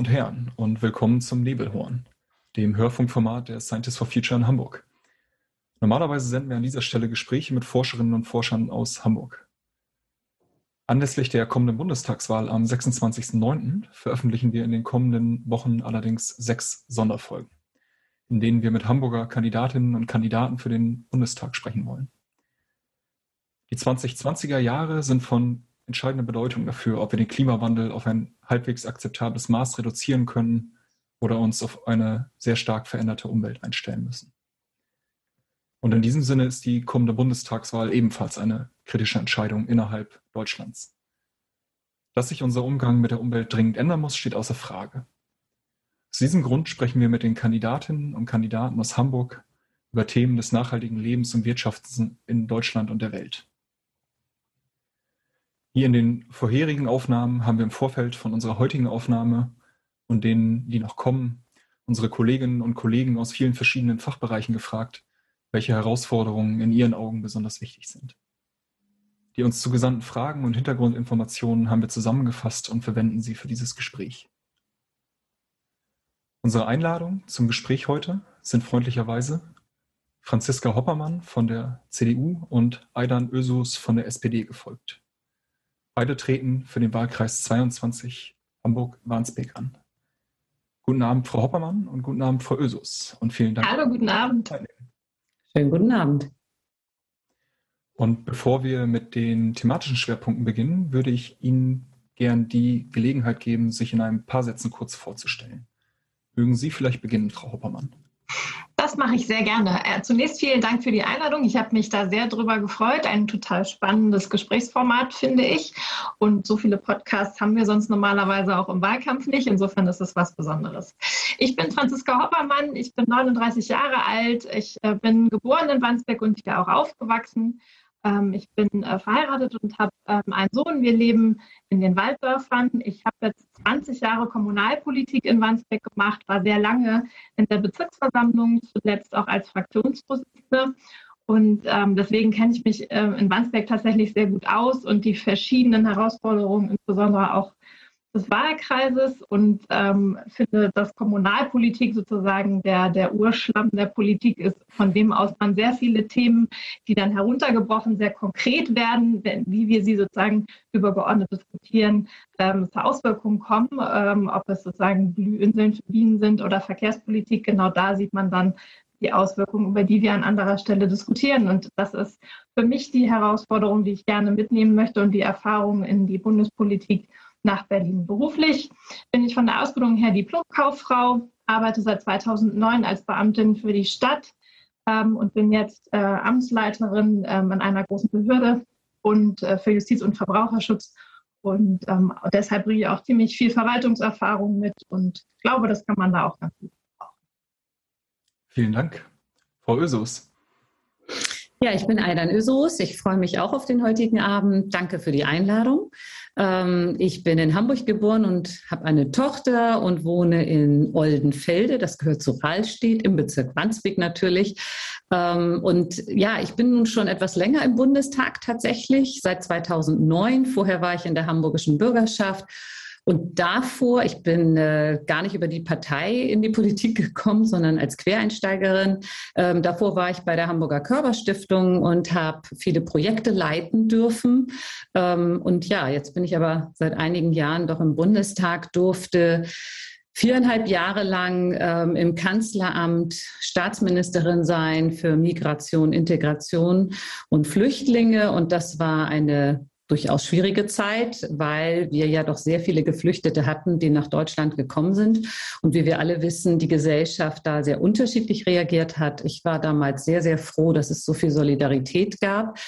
und Herren, und willkommen zum Nebelhorn, dem Hörfunkformat der Scientists for Future in Hamburg. Normalerweise senden wir an dieser Stelle Gespräche mit Forscherinnen und Forschern aus Hamburg. Anlässlich der kommenden Bundestagswahl am 26.09. veröffentlichen wir in den kommenden Wochen allerdings sechs Sonderfolgen, in denen wir mit Hamburger Kandidatinnen und Kandidaten für den Bundestag sprechen wollen. Die 2020er Jahre sind von entscheidender Bedeutung dafür, ob wir den Klimawandel auf ein halbwegs akzeptables Maß reduzieren können oder uns auf eine sehr stark veränderte Umwelt einstellen müssen. Und in diesem Sinne ist die kommende Bundestagswahl ebenfalls eine kritische Entscheidung innerhalb Deutschlands. Dass sich unser Umgang mit der Umwelt dringend ändern muss, steht außer Frage. Aus diesem Grund sprechen wir mit den Kandidatinnen und Kandidaten aus Hamburg über Themen des nachhaltigen Lebens und Wirtschafts in Deutschland und der Welt. Hier in den vorherigen Aufnahmen haben wir im Vorfeld von unserer heutigen Aufnahme und denen, die noch kommen, unsere Kolleginnen und Kollegen aus vielen verschiedenen Fachbereichen gefragt, welche Herausforderungen in ihren Augen besonders wichtig sind. Die uns zugesandten Fragen und Hintergrundinformationen haben wir zusammengefasst und verwenden sie für dieses Gespräch. Unsere Einladung zum Gespräch heute sind freundlicherweise Franziska Hoppermann von der CDU und Aidan Ösus von der SPD gefolgt. Beide treten für den Wahlkreis 22 Hamburg-Warnsbeek an. Guten Abend, Frau Hoppermann und guten Abend, Frau Ösus. Und vielen Dank. Hallo, guten Abend. Schönen guten Abend. Und bevor wir mit den thematischen Schwerpunkten beginnen, würde ich Ihnen gern die Gelegenheit geben, sich in ein paar Sätzen kurz vorzustellen. Mögen Sie vielleicht beginnen, Frau Hoppermann? Das mache ich sehr gerne. Äh, zunächst vielen Dank für die Einladung. Ich habe mich da sehr drüber gefreut. Ein total spannendes Gesprächsformat, finde ich. Und so viele Podcasts haben wir sonst normalerweise auch im Wahlkampf nicht. Insofern ist es was Besonderes. Ich bin Franziska Hoppermann. Ich bin 39 Jahre alt. Ich äh, bin geboren in Wandsbek und hier auch aufgewachsen. Ähm, ich bin äh, verheiratet und habe ähm, einen Sohn. Wir leben in den Walddörfern. Ich habe jetzt 20 Jahre Kommunalpolitik in Wandsbek gemacht, war sehr lange in der Bezirksversammlung, zuletzt auch als Fraktionsvorsitzende. Und ähm, deswegen kenne ich mich äh, in Wandsbek tatsächlich sehr gut aus und die verschiedenen Herausforderungen, insbesondere auch des Wahlkreises und ähm, finde, dass Kommunalpolitik sozusagen der, der Urschlamm der Politik ist, von dem aus man sehr viele Themen, die dann heruntergebrochen sehr konkret werden, wie wir sie sozusagen übergeordnet diskutieren, ähm, zur Auswirkungen kommen, ähm, ob es sozusagen Blühinseln für Bienen sind oder Verkehrspolitik, genau da sieht man dann die Auswirkungen, über die wir an anderer Stelle diskutieren. Und das ist für mich die Herausforderung, die ich gerne mitnehmen möchte und die Erfahrung in die Bundespolitik nach Berlin. Beruflich bin ich von der Ausbildung her Diplomkauffrau, arbeite seit 2009 als Beamtin für die Stadt ähm, und bin jetzt äh, Amtsleiterin ähm, in einer großen Behörde und äh, für Justiz und Verbraucherschutz. Und ähm, deshalb bringe ich auch ziemlich viel Verwaltungserfahrung mit und glaube, das kann man da auch ganz gut brauchen. Vielen Dank. Frau Ösus. Ja, ich bin Aidan Ösos. Ich freue mich auch auf den heutigen Abend. Danke für die Einladung. Ähm, ich bin in Hamburg geboren und habe eine Tochter und wohne in Oldenfelde. Das gehört zu Rahlstedt im Bezirk Wandsbek natürlich. Ähm, und ja, ich bin nun schon etwas länger im Bundestag tatsächlich, seit 2009. Vorher war ich in der hamburgischen Bürgerschaft und davor, ich bin äh, gar nicht über die Partei in die Politik gekommen, sondern als Quereinsteigerin. Ähm, davor war ich bei der Hamburger Körperstiftung und habe viele Projekte leiten dürfen. Ähm, und ja, jetzt bin ich aber seit einigen Jahren doch im Bundestag, durfte viereinhalb Jahre lang ähm, im Kanzleramt Staatsministerin sein für Migration, Integration und Flüchtlinge. Und das war eine durchaus schwierige Zeit, weil wir ja doch sehr viele Geflüchtete hatten, die nach Deutschland gekommen sind. Und wie wir alle wissen, die Gesellschaft da sehr unterschiedlich reagiert hat. Ich war damals sehr, sehr froh, dass es so viel Solidarität gab.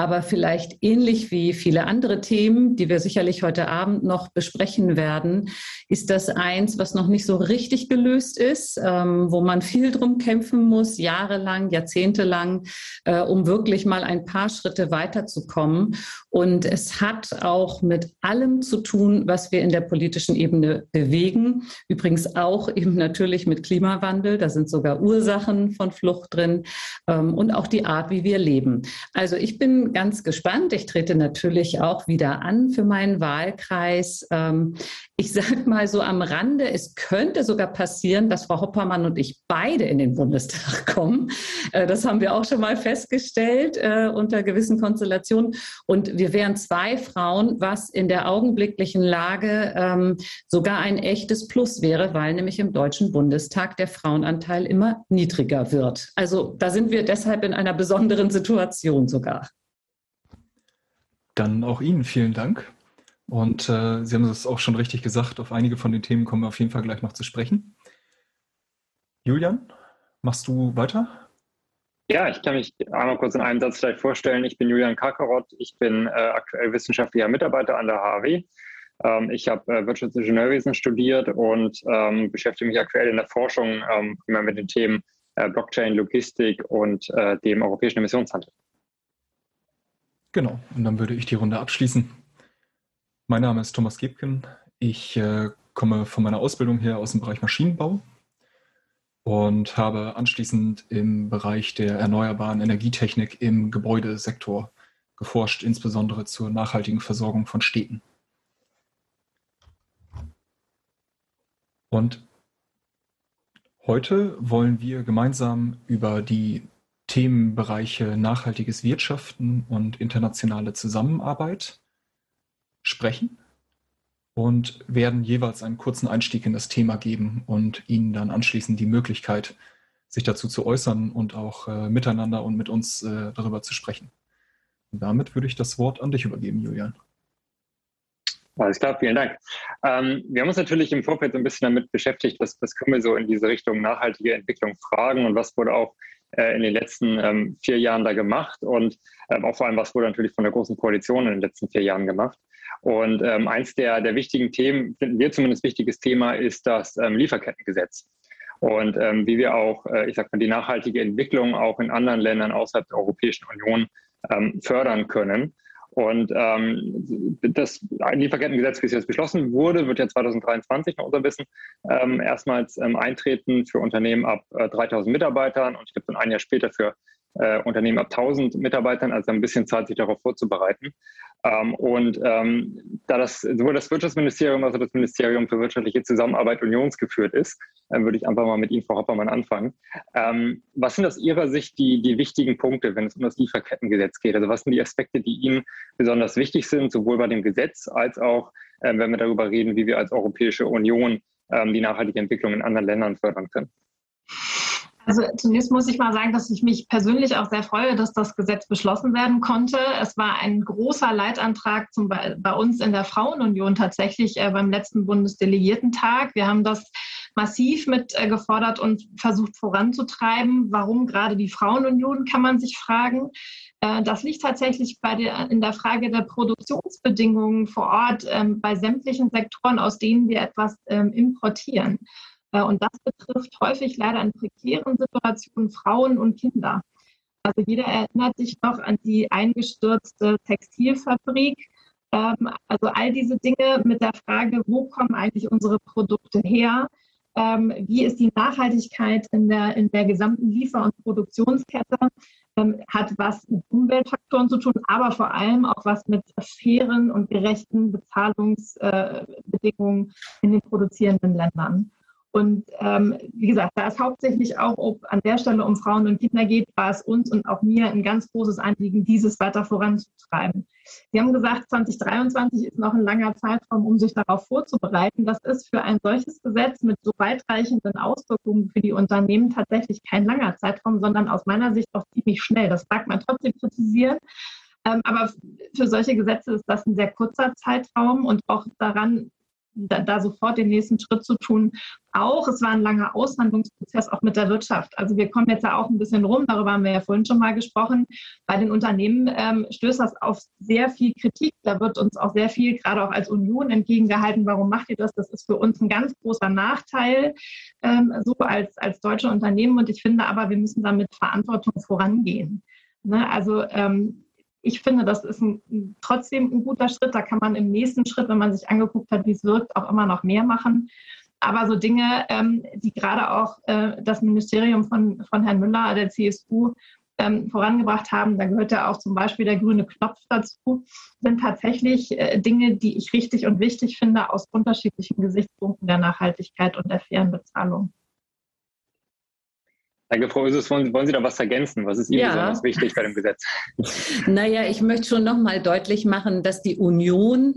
Aber vielleicht ähnlich wie viele andere Themen, die wir sicherlich heute Abend noch besprechen werden, ist das eins, was noch nicht so richtig gelöst ist, ähm, wo man viel drum kämpfen muss, jahrelang, jahrzehntelang, äh, um wirklich mal ein paar Schritte weiterzukommen. Und es hat auch mit allem zu tun, was wir in der politischen Ebene bewegen. Übrigens auch eben natürlich mit Klimawandel. Da sind sogar Ursachen von Flucht drin ähm, und auch die Art, wie wir leben. Also ich bin ganz gespannt. Ich trete natürlich auch wieder an für meinen Wahlkreis. Ähm, ich sage mal so am Rande, es könnte sogar passieren, dass Frau Hoppermann und ich beide in den Bundestag kommen. Äh, das haben wir auch schon mal festgestellt äh, unter gewissen Konstellationen. Und wir wären zwei Frauen, was in der augenblicklichen Lage ähm, sogar ein echtes Plus wäre, weil nämlich im Deutschen Bundestag der Frauenanteil immer niedriger wird. Also da sind wir deshalb in einer besonderen Situation sogar. Dann auch Ihnen vielen Dank. Und äh, Sie haben es auch schon richtig gesagt, auf einige von den Themen kommen wir auf jeden Fall gleich noch zu sprechen. Julian, machst du weiter? Ja, ich kann mich einmal kurz in einem Satz vielleicht vorstellen. Ich bin Julian Kakarott. Ich bin äh, aktuell wissenschaftlicher Mitarbeiter an der HW. Ähm, ich habe äh, Wirtschaftsingenieurwesen studiert und ähm, beschäftige mich aktuell in der Forschung ähm, immer mit den Themen äh, Blockchain, Logistik und äh, dem europäischen Emissionshandel. Genau, und dann würde ich die Runde abschließen. Mein Name ist Thomas Gebken. Ich äh, komme von meiner Ausbildung her aus dem Bereich Maschinenbau und habe anschließend im Bereich der erneuerbaren Energietechnik im Gebäudesektor geforscht, insbesondere zur nachhaltigen Versorgung von Städten. Und heute wollen wir gemeinsam über die Themenbereiche nachhaltiges Wirtschaften und internationale Zusammenarbeit sprechen und werden jeweils einen kurzen Einstieg in das Thema geben und Ihnen dann anschließend die Möglichkeit, sich dazu zu äußern und auch äh, miteinander und mit uns äh, darüber zu sprechen. Und damit würde ich das Wort an dich übergeben, Julian. Alles klar, vielen Dank. Ähm, wir haben uns natürlich im Vorfeld so ein bisschen damit beschäftigt, was, was können wir so in diese Richtung nachhaltige Entwicklung fragen und was wurde auch äh, in den letzten ähm, vier Jahren da gemacht und ähm, auch vor allem, was wurde natürlich von der Großen Koalition in den letzten vier Jahren gemacht. Und ähm, eins der, der wichtigen Themen, finden wir zumindest wichtiges Thema, ist das ähm, Lieferkettengesetz. Und ähm, wie wir auch, äh, ich sag mal, die nachhaltige Entwicklung auch in anderen Ländern außerhalb der Europäischen Union ähm, fördern können. Und ähm, das Lieferkettengesetz, wie es jetzt beschlossen wurde, wird ja 2023 nach unserem Wissen ähm, erstmals ähm, eintreten für Unternehmen ab äh, 3000 Mitarbeitern und ich glaube dann ein Jahr später für äh, Unternehmen ab 1000 Mitarbeitern, also ein bisschen Zeit, sich darauf vorzubereiten. Ähm, und ähm, da das sowohl das Wirtschaftsministerium als auch das Ministerium für wirtschaftliche Zusammenarbeit unionsgeführt ist, äh, würde ich einfach mal mit Ihnen, Frau Hoppermann, anfangen. Ähm, was sind aus Ihrer Sicht die, die wichtigen Punkte, wenn es um das Lieferkettengesetz geht? Also was sind die Aspekte, die Ihnen besonders wichtig sind, sowohl bei dem Gesetz als auch, äh, wenn wir darüber reden, wie wir als Europäische Union ähm, die nachhaltige Entwicklung in anderen Ländern fördern können? Also zunächst muss ich mal sagen, dass ich mich persönlich auch sehr freue, dass das Gesetz beschlossen werden konnte. Es war ein großer Leitantrag zum, bei uns in der Frauenunion tatsächlich äh, beim letzten Bundesdelegiertentag. Wir haben das massiv mit äh, gefordert und versucht voranzutreiben. Warum gerade die Frauenunion, kann man sich fragen. Äh, das liegt tatsächlich bei der, in der Frage der Produktionsbedingungen vor Ort ähm, bei sämtlichen Sektoren, aus denen wir etwas ähm, importieren. Äh, und das betrifft häufig leider in prekären Situationen Frauen und Kinder. Also jeder erinnert sich noch an die eingestürzte Textilfabrik. Ähm, also all diese Dinge mit der Frage, wo kommen eigentlich unsere Produkte her? Ähm, wie ist die Nachhaltigkeit in der, in der gesamten Liefer- und Produktionskette? Ähm, hat was mit Umweltfaktoren zu tun, aber vor allem auch was mit fairen und gerechten Bezahlungsbedingungen in den produzierenden Ländern. Und ähm, wie gesagt, da es hauptsächlich auch ob an der Stelle um Frauen und Kinder geht, war es uns und auch mir ein ganz großes Anliegen, dieses weiter voranzutreiben. Sie haben gesagt, 2023 ist noch ein langer Zeitraum, um sich darauf vorzubereiten. Das ist für ein solches Gesetz mit so weitreichenden Auswirkungen für die Unternehmen tatsächlich kein langer Zeitraum, sondern aus meiner Sicht auch ziemlich schnell. Das mag man trotzdem kritisieren. Ähm, aber für solche Gesetze ist das ein sehr kurzer Zeitraum und auch daran da, da, sofort den nächsten Schritt zu tun. Auch, es war ein langer Aushandlungsprozess auch mit der Wirtschaft. Also wir kommen jetzt ja auch ein bisschen rum, darüber haben wir ja vorhin schon mal gesprochen. Bei den Unternehmen ähm, stößt das auf sehr viel Kritik. Da wird uns auch sehr viel, gerade auch als Union, entgegengehalten, warum macht ihr das? Das ist für uns ein ganz großer Nachteil, ähm, so als, als deutsche Unternehmen. Und ich finde aber, wir müssen damit Verantwortung vorangehen. Ne? Also ähm, ich finde, das ist ein, trotzdem ein guter Schritt. Da kann man im nächsten Schritt, wenn man sich angeguckt hat, wie es wirkt, auch immer noch mehr machen. Aber so Dinge, ähm, die gerade auch äh, das Ministerium von, von Herrn Müller, der CSU, ähm, vorangebracht haben, da gehört ja auch zum Beispiel der grüne Knopf dazu, sind tatsächlich äh, Dinge, die ich richtig und wichtig finde aus unterschiedlichen Gesichtspunkten der Nachhaltigkeit und der fairen Bezahlung. Danke, Frau. Wollen, wollen, Sie da was ergänzen? Was ist Ihnen ja. besonders wichtig bei dem Gesetz? Naja, ich möchte schon noch mal deutlich machen, dass die Union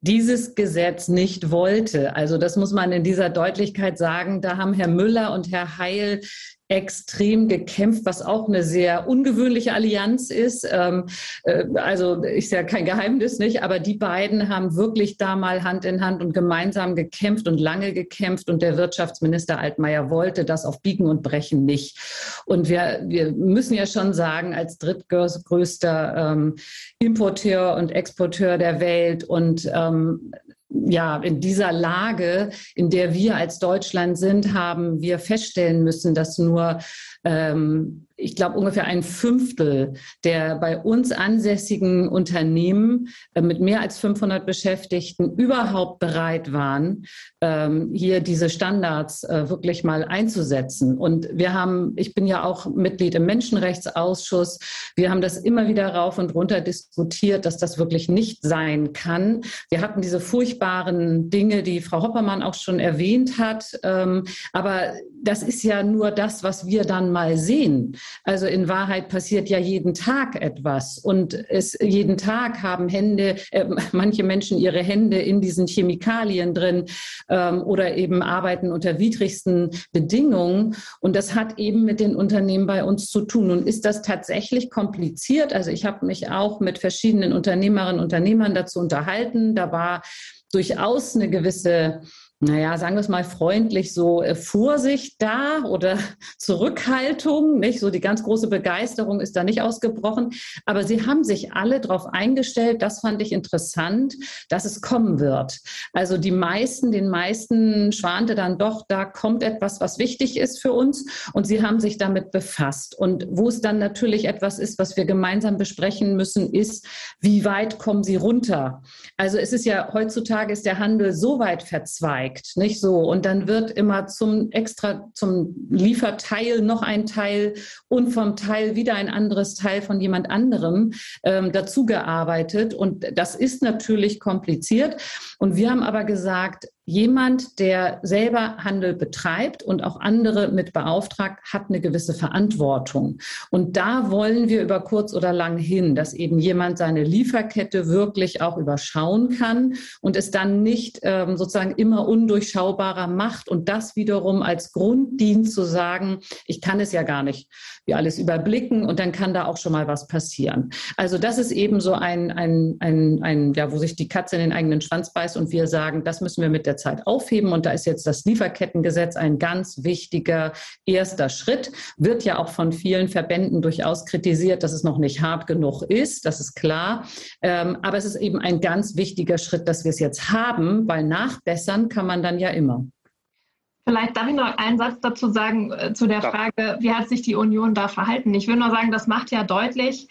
dieses Gesetz nicht wollte. Also das muss man in dieser Deutlichkeit sagen. Da haben Herr Müller und Herr Heil extrem gekämpft, was auch eine sehr ungewöhnliche Allianz ist. Ähm, äh, also ist ja kein Geheimnis, nicht? Aber die beiden haben wirklich da mal Hand in Hand und gemeinsam gekämpft und lange gekämpft. Und der Wirtschaftsminister Altmaier wollte das auf Biegen und Brechen nicht. Und wir, wir müssen ja schon sagen, als drittgrößter ähm, Importeur und Exporteur der Welt und ähm, ja, in dieser Lage, in der wir als Deutschland sind, haben wir feststellen müssen, dass nur ähm, ich glaube, ungefähr ein Fünftel der bei uns ansässigen Unternehmen äh, mit mehr als 500 Beschäftigten überhaupt bereit waren, ähm, hier diese Standards äh, wirklich mal einzusetzen. Und wir haben, ich bin ja auch Mitglied im Menschenrechtsausschuss, wir haben das immer wieder rauf und runter diskutiert, dass das wirklich nicht sein kann. Wir hatten diese furchtbaren Dinge, die Frau Hoppermann auch schon erwähnt hat. Ähm, aber das ist ja nur das, was wir dann mal sehen. Also in Wahrheit passiert ja jeden Tag etwas und es jeden Tag haben Hände, äh, manche Menschen ihre Hände in diesen Chemikalien drin ähm, oder eben arbeiten unter widrigsten Bedingungen und das hat eben mit den Unternehmen bei uns zu tun. Und ist das tatsächlich kompliziert? Also ich habe mich auch mit verschiedenen Unternehmerinnen und Unternehmern dazu unterhalten. Da war durchaus eine gewisse naja, sagen wir es mal freundlich, so äh, Vorsicht da oder Zurückhaltung, nicht? So die ganz große Begeisterung ist da nicht ausgebrochen. Aber sie haben sich alle darauf eingestellt, das fand ich interessant, dass es kommen wird. Also die meisten, den meisten schwante dann doch, da kommt etwas, was wichtig ist für uns. Und sie haben sich damit befasst. Und wo es dann natürlich etwas ist, was wir gemeinsam besprechen müssen, ist, wie weit kommen sie runter? Also es ist ja heutzutage ist der Handel so weit verzweigt steigt, nicht so. Und dann wird immer zum extra, zum Lieferteil noch ein Teil und vom Teil wieder ein anderes Teil von jemand anderem ähm, dazu gearbeitet. Und das ist natürlich kompliziert. Und wir haben aber gesagt, jemand, der selber Handel betreibt und auch andere mit beauftragt, hat eine gewisse Verantwortung. Und da wollen wir über kurz oder lang hin, dass eben jemand seine Lieferkette wirklich auch überschauen kann und es dann nicht ähm, sozusagen immer undurchschaubarer macht und das wiederum als Grund dient zu sagen, ich kann es ja gar nicht wie alles überblicken und dann kann da auch schon mal was passieren. Also das ist eben so ein, ein, ein, ein ja, wo sich die Katze in den eigenen Schwanz beißt und wir sagen, das müssen wir mit der Zeit aufheben. Und da ist jetzt das Lieferkettengesetz ein ganz wichtiger erster Schritt. Wird ja auch von vielen Verbänden durchaus kritisiert, dass es noch nicht hart genug ist. Das ist klar. Ähm, aber es ist eben ein ganz wichtiger Schritt, dass wir es jetzt haben, weil nachbessern kann man dann ja immer. Vielleicht darf ich noch einen Satz dazu sagen äh, zu der Frage, wie hat sich die Union da verhalten? Ich will nur sagen, das macht ja deutlich,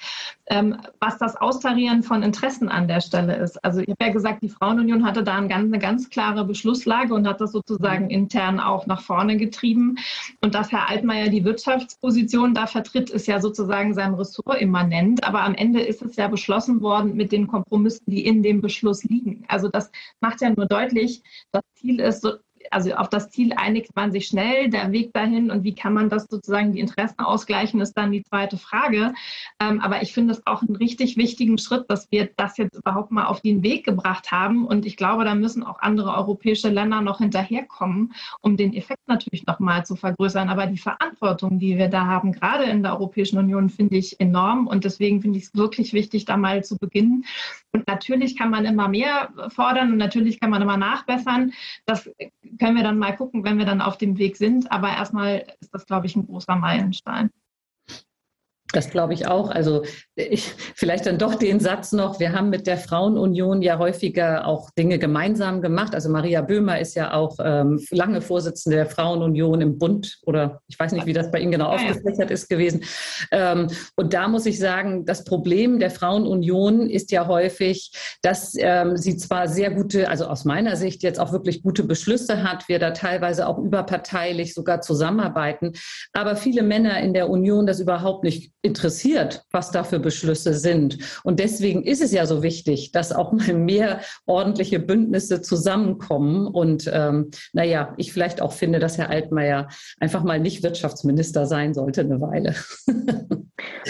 ähm, was das Austarieren von Interessen an der Stelle ist. Also ich habe ja gesagt, die Frauenunion hatte da eine ganz, eine ganz klare Beschlusslage und hat das sozusagen mhm. intern auch nach vorne getrieben. Und dass Herr Altmaier die Wirtschaftsposition da vertritt, ist ja sozusagen seinem Ressort immanent. Aber am Ende ist es ja beschlossen worden mit den Kompromissen, die in dem Beschluss liegen. Also das macht ja nur deutlich, das Ziel ist, also auf das Ziel einigt man sich schnell. Der Weg dahin und wie kann man das sozusagen die Interessen ausgleichen, ist dann die zweite Frage. Ähm, aber ich finde es auch einen richtig wichtigen Schritt, dass wir das jetzt überhaupt mal auf den Weg gebracht haben. Und ich glaube, da müssen auch andere europäische Länder noch hinterherkommen, um den Effekt natürlich noch mal zu vergrößern. Aber die Verantwortung, die wir da haben, gerade in der Europäischen Union, finde ich enorm. Und deswegen finde ich es wirklich wichtig, da mal zu beginnen. Und natürlich kann man immer mehr fordern und natürlich kann man immer nachbessern. Das können wir dann mal gucken, wenn wir dann auf dem Weg sind. Aber erstmal ist das, glaube ich, ein großer Meilenstein. Das glaube ich auch. Also ich, vielleicht dann doch den Satz noch, wir haben mit der Frauenunion ja häufiger auch Dinge gemeinsam gemacht. Also Maria Böhmer ist ja auch ähm, lange Vorsitzende der Frauenunion im Bund oder ich weiß nicht, wie das bei Ihnen genau aufgefächert ist gewesen. Ähm, und da muss ich sagen, das Problem der Frauenunion ist ja häufig, dass ähm, sie zwar sehr gute, also aus meiner Sicht jetzt auch wirklich gute Beschlüsse hat, wir da teilweise auch überparteilich sogar zusammenarbeiten, aber viele Männer in der Union das überhaupt nicht interessiert, was da für Beschlüsse sind. Und deswegen ist es ja so wichtig, dass auch mal mehr ordentliche Bündnisse zusammenkommen. Und ähm, naja, ich vielleicht auch finde, dass Herr Altmaier einfach mal nicht Wirtschaftsminister sein sollte eine Weile.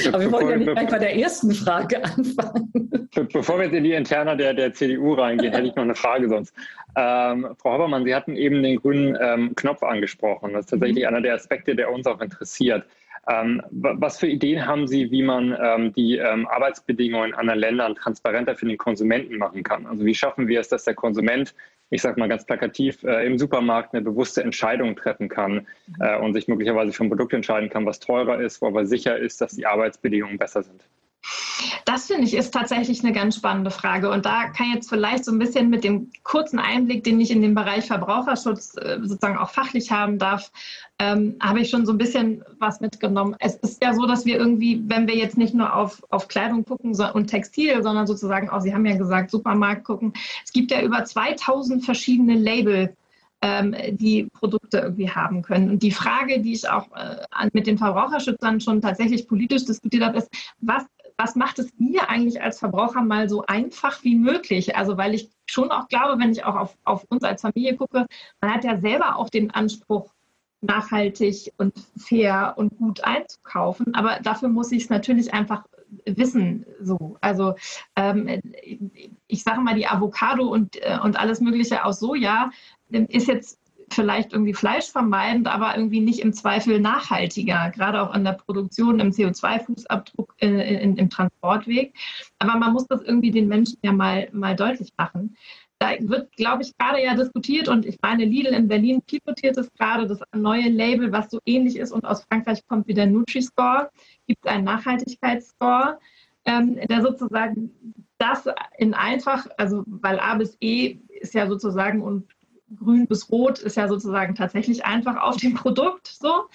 Aber wir wollen ja nicht gleich bei der ersten Frage anfangen. Bevor wir jetzt in die Interna der, der CDU reingehen, hätte ich noch eine Frage sonst. Ähm, Frau Habermann, Sie hatten eben den grünen ähm, Knopf angesprochen. Das ist tatsächlich mhm. einer der Aspekte, der uns auch interessiert. Ähm, was für Ideen haben Sie, wie man ähm, die ähm, Arbeitsbedingungen in anderen Ländern transparenter für den Konsumenten machen kann? Also wie schaffen wir es, dass der Konsument, ich sage mal ganz plakativ, äh, im Supermarkt eine bewusste Entscheidung treffen kann äh, und sich möglicherweise für ein Produkt entscheiden kann, was teurer ist, wo aber sicher ist, dass die Arbeitsbedingungen besser sind? Das finde ich ist tatsächlich eine ganz spannende Frage. Und da kann jetzt vielleicht so ein bisschen mit dem kurzen Einblick, den ich in den Bereich Verbraucherschutz äh, sozusagen auch fachlich haben darf, ähm, habe ich schon so ein bisschen was mitgenommen. Es ist ja so, dass wir irgendwie, wenn wir jetzt nicht nur auf, auf Kleidung gucken so, und Textil, sondern sozusagen auch, Sie haben ja gesagt, Supermarkt gucken. Es gibt ja über 2000 verschiedene Label ähm, die Produkte irgendwie haben können. Und die Frage, die ich auch äh, mit den Verbraucherschützern schon tatsächlich politisch diskutiert habe, ist, was was macht es mir eigentlich als Verbraucher mal so einfach wie möglich? Also weil ich schon auch glaube, wenn ich auch auf, auf uns als Familie gucke, man hat ja selber auch den Anspruch, nachhaltig und fair und gut einzukaufen. Aber dafür muss ich es natürlich einfach wissen. So. Also ähm, ich sage mal, die Avocado und, äh, und alles Mögliche aus Soja ist jetzt vielleicht irgendwie fleischvermeidend, aber irgendwie nicht im Zweifel nachhaltiger, gerade auch an der Produktion, im CO2-Fußabdruck äh, im Transportweg. Aber man muss das irgendwie den Menschen ja mal, mal deutlich machen. Da wird, glaube ich, gerade ja diskutiert und ich meine, Lidl in Berlin pilotiert es gerade, das neue Label, was so ähnlich ist und aus Frankreich kommt wie der Nutri-Score, gibt einen Nachhaltigkeitsscore, ähm, der sozusagen das in einfach, also weil A bis E ist ja sozusagen und grün bis rot ist ja sozusagen tatsächlich einfach auf dem Produkt so.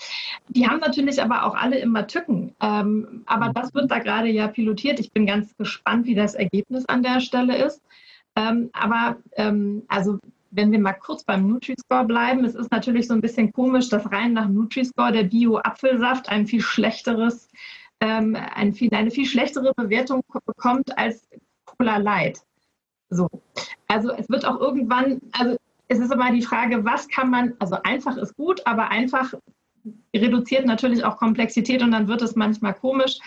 Die haben natürlich aber auch alle immer Tücken. Ähm, aber das wird da gerade ja pilotiert. Ich bin ganz gespannt, wie das Ergebnis an der Stelle ist. Ähm, aber ähm, also wenn wir mal kurz beim Nutri-Score bleiben, es ist natürlich so ein bisschen komisch, dass rein nach Nutri-Score der Bio-Apfelsaft ein viel schlechteres, ähm, ein viel, eine viel schlechtere Bewertung bekommt als Cola Light. So. Also es wird auch irgendwann, also es ist immer die Frage, was kann man, also einfach ist gut, aber einfach reduziert natürlich auch Komplexität und dann wird es manchmal komisch.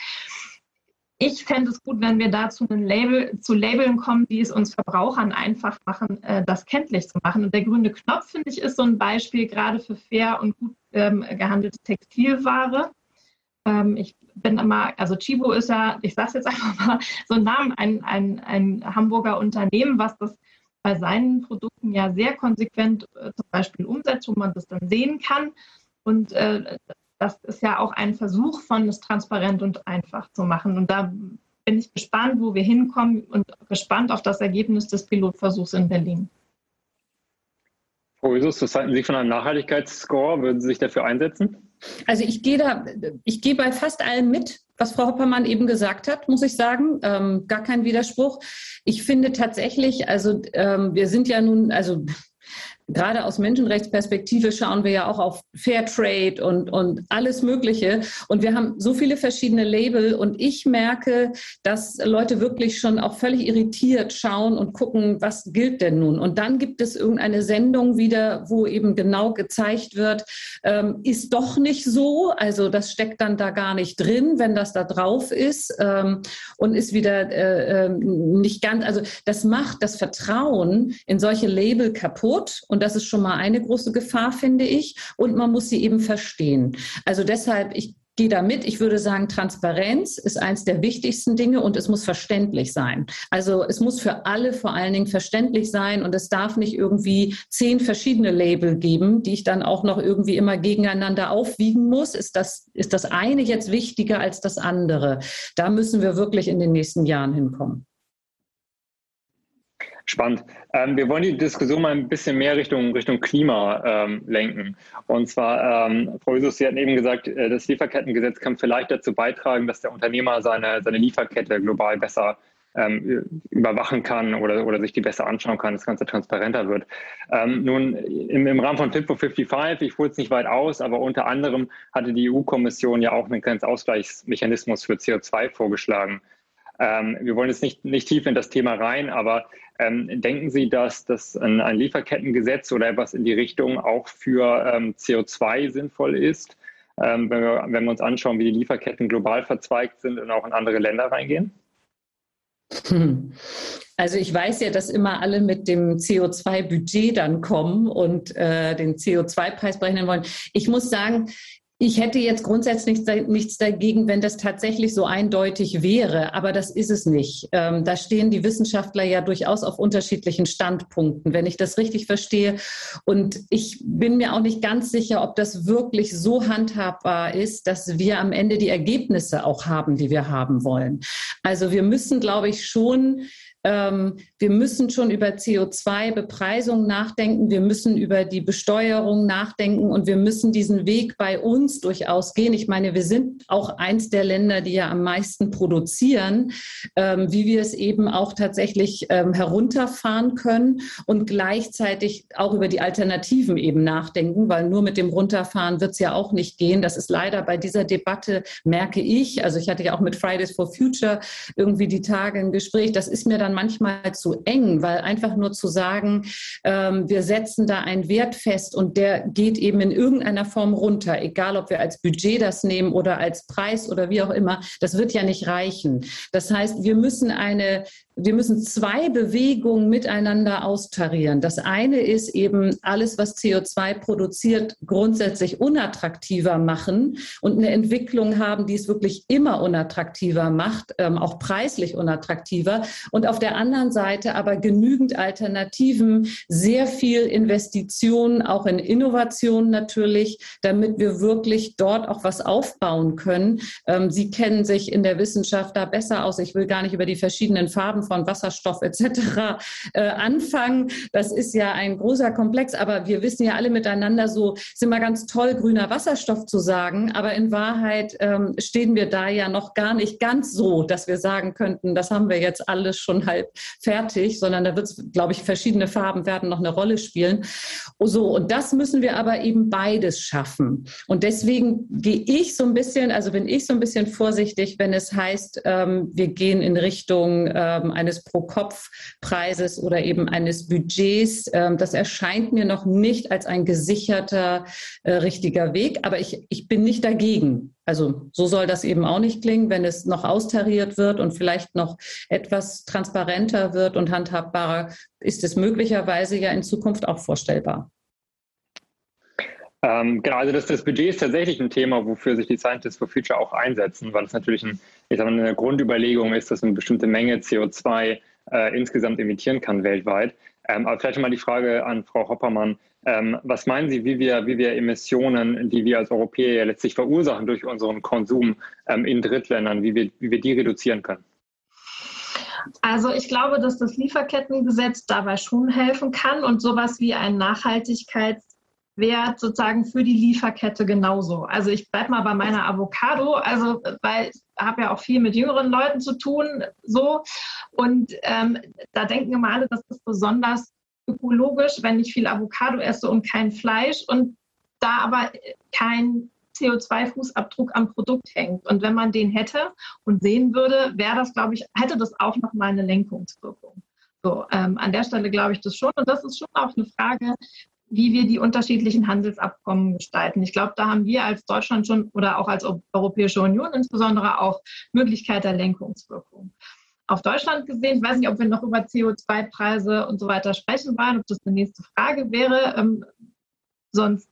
Ich fände es gut, wenn wir dazu ein Label, zu Labeln kommen, die es uns Verbrauchern einfach machen, äh, das kenntlich zu machen. Und der grüne Knopf, finde ich, ist so ein Beispiel gerade für fair und gut ähm, gehandelte Textilware. Ähm, ich bin immer, also Chibo ist ja, ich sage es jetzt einfach mal, so ein Namen, ein, ein, ein Hamburger Unternehmen, was das bei seinen Produkten ja sehr konsequent äh, zum Beispiel umsetzt, wo man das dann sehen kann. Und äh, das ist ja auch ein Versuch von es transparent und einfach zu machen. Und da bin ich gespannt, wo wir hinkommen und gespannt auf das Ergebnis des Pilotversuchs in Berlin. Frau Isus, was halten Sie von einem Nachhaltigkeitsscore? Würden Sie sich dafür einsetzen? Also ich gehe da, ich gehe bei fast allem mit, was Frau Hoppermann eben gesagt hat, muss ich sagen. Ähm, gar kein Widerspruch. Ich finde tatsächlich, also ähm, wir sind ja nun, also gerade aus Menschenrechtsperspektive schauen wir ja auch auf Fairtrade und, und alles Mögliche. Und wir haben so viele verschiedene Label. Und ich merke, dass Leute wirklich schon auch völlig irritiert schauen und gucken, was gilt denn nun? Und dann gibt es irgendeine Sendung wieder, wo eben genau gezeigt wird, ähm, ist doch nicht so. Also das steckt dann da gar nicht drin, wenn das da drauf ist ähm, und ist wieder äh, ähm, nicht ganz, also das macht das Vertrauen in solche Label kaputt. Das ist schon mal eine große Gefahr, finde ich. Und man muss sie eben verstehen. Also deshalb, ich gehe da mit. Ich würde sagen, Transparenz ist eines der wichtigsten Dinge und es muss verständlich sein. Also es muss für alle vor allen Dingen verständlich sein und es darf nicht irgendwie zehn verschiedene Label geben, die ich dann auch noch irgendwie immer gegeneinander aufwiegen muss. Ist das, ist das eine jetzt wichtiger als das andere? Da müssen wir wirklich in den nächsten Jahren hinkommen. Spannend. Ähm, wir wollen die Diskussion mal ein bisschen mehr Richtung, Richtung Klima ähm, lenken. Und zwar, ähm, Frau Isus, Sie hatten eben gesagt, äh, das Lieferkettengesetz kann vielleicht dazu beitragen, dass der Unternehmer seine, seine Lieferkette global besser ähm, überwachen kann oder, oder sich die besser anschauen kann, das Ganze transparenter wird. Ähm, nun, im, im, Rahmen von Fit for 55, ich hole es nicht weit aus, aber unter anderem hatte die EU-Kommission ja auch einen Grenzausgleichsmechanismus für CO2 vorgeschlagen. Ähm, wir wollen jetzt nicht, nicht tief in das Thema rein, aber ähm, denken Sie, dass, dass ein, ein, Lieferkettengesetz oder etwas in die Richtung auch für ähm, CO2 sinnvoll ist, ähm, wenn, wir, wenn wir uns anschauen, wie die Lieferketten global verzweigt sind und auch in andere Länder reingehen? Also ich weiß ja, dass immer alle mit dem CO2-Budget dann kommen und äh, den CO2-Preis berechnen wollen. Ich muss sagen, ich hätte jetzt grundsätzlich nichts dagegen, wenn das tatsächlich so eindeutig wäre, aber das ist es nicht. Ähm, da stehen die Wissenschaftler ja durchaus auf unterschiedlichen Standpunkten, wenn ich das richtig verstehe. Und ich bin mir auch nicht ganz sicher, ob das wirklich so handhabbar ist, dass wir am Ende die Ergebnisse auch haben, die wir haben wollen. Also wir müssen, glaube ich, schon ähm, wir müssen schon über CO2-Bepreisung nachdenken. Wir müssen über die Besteuerung nachdenken und wir müssen diesen Weg bei uns durchaus gehen. Ich meine, wir sind auch eins der Länder, die ja am meisten produzieren, ähm, wie wir es eben auch tatsächlich ähm, herunterfahren können und gleichzeitig auch über die Alternativen eben nachdenken, weil nur mit dem Runterfahren wird es ja auch nicht gehen. Das ist leider bei dieser Debatte, merke ich, also ich hatte ja auch mit Fridays for Future irgendwie die Tage ein Gespräch, das ist mir dann manchmal zu eng, weil einfach nur zu sagen, ähm, wir setzen da einen Wert fest und der geht eben in irgendeiner Form runter, egal ob wir als Budget das nehmen oder als Preis oder wie auch immer, das wird ja nicht reichen. Das heißt, wir müssen eine wir müssen zwei Bewegungen miteinander austarieren. Das eine ist eben alles, was CO2 produziert, grundsätzlich unattraktiver machen und eine Entwicklung haben, die es wirklich immer unattraktiver macht, ähm, auch preislich unattraktiver. Und auf der anderen Seite aber genügend Alternativen, sehr viel Investitionen, auch in Innovationen natürlich, damit wir wirklich dort auch was aufbauen können. Ähm, Sie kennen sich in der Wissenschaft da besser aus. Ich will gar nicht über die verschiedenen Farben von Wasserstoff etc. Äh, anfangen. Das ist ja ein großer Komplex, aber wir wissen ja alle miteinander so, ist immer ganz toll, grüner Wasserstoff zu sagen, aber in Wahrheit ähm, stehen wir da ja noch gar nicht ganz so, dass wir sagen könnten, das haben wir jetzt alles schon halb fertig, sondern da wird es, glaube ich, verschiedene Farben werden noch eine Rolle spielen. So, und das müssen wir aber eben beides schaffen. Und deswegen gehe ich so ein bisschen, also bin ich so ein bisschen vorsichtig, wenn es heißt, ähm, wir gehen in Richtung ähm, eines Pro-Kopf-Preises oder eben eines Budgets. Ähm, das erscheint mir noch nicht als ein gesicherter, äh, richtiger Weg, aber ich, ich bin nicht dagegen. Also so soll das eben auch nicht klingen, wenn es noch austariert wird und vielleicht noch etwas transparenter wird und handhabbarer, ist es möglicherweise ja in Zukunft auch vorstellbar. Ähm, genau, also das, das, Budget ist tatsächlich ein Thema, wofür sich die Scientists for Future auch einsetzen, weil es natürlich ein, ich sag eine Grundüberlegung ist, dass eine bestimmte Menge CO2 äh, insgesamt emittieren kann weltweit. Ähm, aber vielleicht mal die Frage an Frau Hoppermann. Ähm, was meinen Sie, wie wir, wie wir Emissionen, die wir als Europäer ja letztlich verursachen durch unseren Konsum ähm, in Drittländern, wie wir, wie wir die reduzieren können? Also ich glaube, dass das Lieferkettengesetz dabei schon helfen kann und sowas wie ein Nachhaltigkeits Wert sozusagen für die Lieferkette genauso. Also ich bleibe mal bei meiner Avocado, also weil ich habe ja auch viel mit jüngeren Leuten zu tun, so und ähm, da denken immer alle, das ist besonders ökologisch, wenn ich viel Avocado esse und kein Fleisch und da aber kein CO2-Fußabdruck am Produkt hängt. Und wenn man den hätte und sehen würde, wäre das, glaube ich, hätte das auch noch mal eine Lenkungswirkung. So, ähm, an der Stelle glaube ich das schon. Und das ist schon auch eine Frage, wie wir die unterschiedlichen Handelsabkommen gestalten. Ich glaube, da haben wir als Deutschland schon oder auch als Europäische Union insbesondere auch Möglichkeit der Lenkungswirkung. Auf Deutschland gesehen, ich weiß nicht, ob wir noch über CO2-Preise und so weiter sprechen wollen, ob das die nächste Frage wäre. Ähm, sonst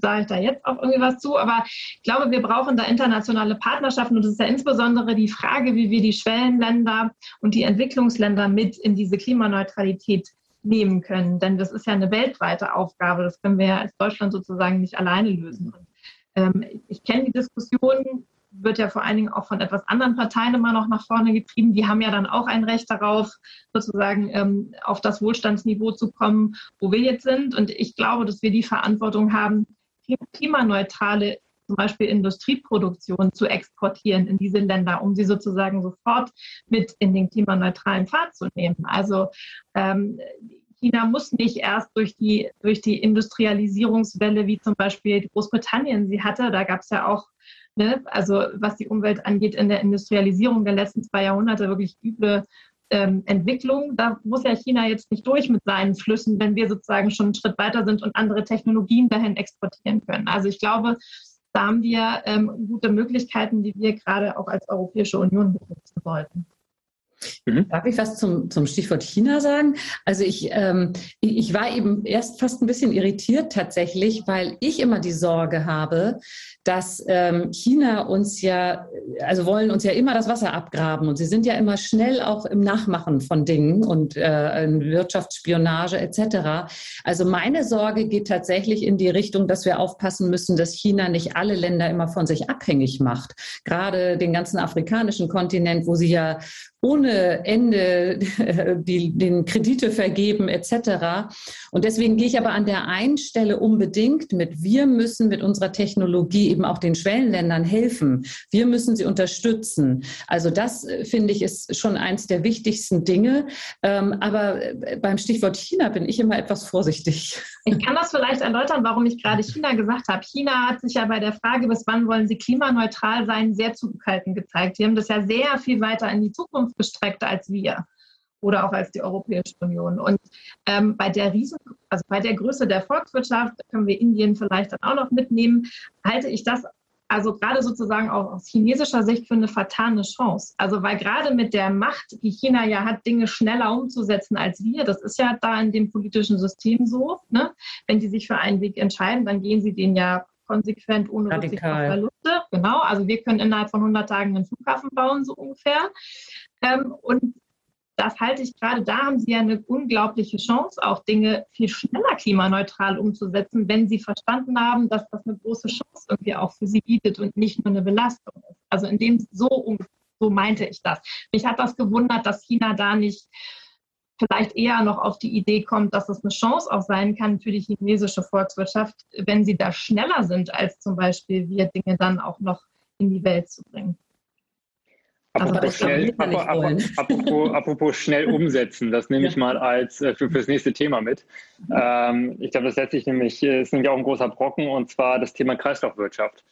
sage ich da jetzt auch irgendwie was zu. Aber ich glaube, wir brauchen da internationale Partnerschaften und es ist ja insbesondere die Frage, wie wir die Schwellenländer und die Entwicklungsländer mit in diese Klimaneutralität nehmen können. Denn das ist ja eine weltweite Aufgabe. Das können wir ja als Deutschland sozusagen nicht alleine lösen. Und, ähm, ich kenne die Diskussion, wird ja vor allen Dingen auch von etwas anderen Parteien immer noch nach vorne getrieben. Die haben ja dann auch ein Recht darauf, sozusagen ähm, auf das Wohlstandsniveau zu kommen, wo wir jetzt sind. Und ich glaube, dass wir die Verantwortung haben, klimaneutrale zum Beispiel Industrieproduktion zu exportieren in diese Länder, um sie sozusagen sofort mit in den klimaneutralen Pfad zu nehmen. Also ähm, China muss nicht erst durch die, durch die Industrialisierungswelle, wie zum Beispiel Großbritannien sie hatte, da gab es ja auch, ne, also was die Umwelt angeht, in der Industrialisierung der letzten zwei Jahrhunderte wirklich üble ähm, Entwicklung. Da muss ja China jetzt nicht durch mit seinen Flüssen, wenn wir sozusagen schon einen Schritt weiter sind und andere Technologien dahin exportieren können. Also ich glaube, da haben wir ähm, gute Möglichkeiten, die wir gerade auch als Europäische Union benutzen sollten. Mhm. Darf ich was zum, zum Stichwort China sagen? Also ich, ähm, ich war eben erst fast ein bisschen irritiert tatsächlich, weil ich immer die Sorge habe, dass ähm, China uns ja, also wollen uns ja immer das Wasser abgraben und sie sind ja immer schnell auch im Nachmachen von Dingen und äh, in Wirtschaftsspionage etc. Also meine Sorge geht tatsächlich in die Richtung, dass wir aufpassen müssen, dass China nicht alle Länder immer von sich abhängig macht. Gerade den ganzen afrikanischen Kontinent, wo sie ja ohne Ende die, den Kredite vergeben etc. Und deswegen gehe ich aber an der einen Stelle unbedingt mit, wir müssen mit unserer Technologie eben auch den Schwellenländern helfen. Wir müssen sie unterstützen. Also das, äh, finde ich, ist schon eins der wichtigsten Dinge. Ähm, aber äh, beim Stichwort China bin ich immer etwas vorsichtig. Ich kann das vielleicht erläutern, warum ich gerade China gesagt habe. China hat sich ja bei der Frage, bis wann wollen sie klimaneutral sein, sehr zurückhaltend gezeigt. Die haben das ja sehr viel weiter in die Zukunft gestreckt als wir oder auch als die Europäische Union. Und ähm, bei der Riesen, also bei der Größe der Volkswirtschaft, können wir Indien vielleicht dann auch noch mitnehmen, halte ich das also gerade sozusagen auch aus chinesischer Sicht für eine vertane Chance. Also weil gerade mit der Macht, die China ja hat, Dinge schneller umzusetzen als wir, das ist ja da in dem politischen System so, ne? wenn die sich für einen Weg entscheiden, dann gehen sie den ja konsequent ohne Rücksicht auf Verluste. Genau, also wir können innerhalb von 100 Tagen einen Flughafen bauen, so ungefähr. Ähm, und das halte ich gerade, da haben Sie ja eine unglaubliche Chance, auch Dinge viel schneller klimaneutral umzusetzen, wenn Sie verstanden haben, dass das eine große Chance irgendwie auch für Sie bietet und nicht nur eine Belastung ist. Also in dem so, so meinte ich das. Mich hat das gewundert, dass China da nicht vielleicht eher noch auf die Idee kommt, dass es eine Chance auch sein kann für die chinesische Volkswirtschaft, wenn sie da schneller sind, als zum Beispiel wir Dinge dann auch noch in die Welt zu bringen. Apropos, schnell, apropos, apropos, apropos, schnell umsetzen, das nehme ich mal als äh, für, das nächste Thema mit. Ähm, ich glaube, das letztlich nämlich äh, ist nämlich auch ein großer Brocken und zwar das Thema Kreislaufwirtschaft.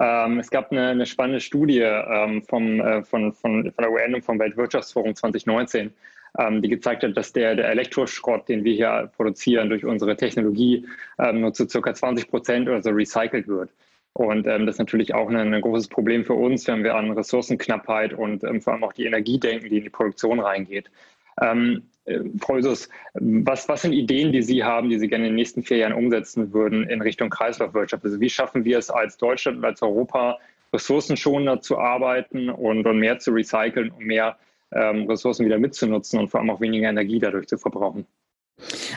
Ähm, es gab eine, eine spannende Studie ähm, vom, äh, von, von, von der UN und vom Weltwirtschaftsforum 2019, ähm, die gezeigt hat, dass der, der Elektroschrott, den wir hier produzieren durch unsere Technologie, ähm, nur zu ca. 20 Prozent oder so recycelt wird. Und ähm, das ist natürlich auch ein, ein, großes Problem für uns, wenn wir an Ressourcenknappheit und ähm, vor allem auch die Energie denken, die in die Produktion reingeht. Ähm, äh, Frau Isus, was, was sind Ideen, die Sie haben, die Sie gerne in den nächsten vier Jahren umsetzen würden in Richtung Kreislaufwirtschaft? Also wie schaffen wir es als Deutschland und als Europa, ressourcenschonender zu arbeiten und, und mehr zu recyceln, um mehr ähm, Ressourcen wieder mitzunutzen und vor allem auch weniger Energie dadurch zu verbrauchen?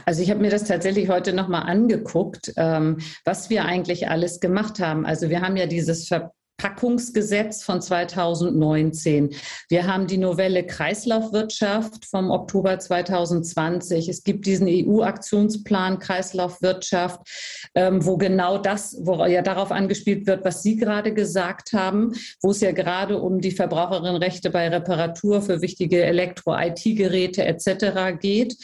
Also ich habe mir das tatsächlich heute nochmal angeguckt, ähm, was wir eigentlich alles gemacht haben. Also wir haben ja dieses Ver Packungsgesetz von 2019. Wir haben die Novelle Kreislaufwirtschaft vom Oktober 2020. Es gibt diesen EU-Aktionsplan Kreislaufwirtschaft, ähm, wo genau das, wo ja darauf angespielt wird, was Sie gerade gesagt haben, wo es ja gerade um die Verbraucherinnenrechte bei Reparatur für wichtige Elektro-IT-Geräte etc. geht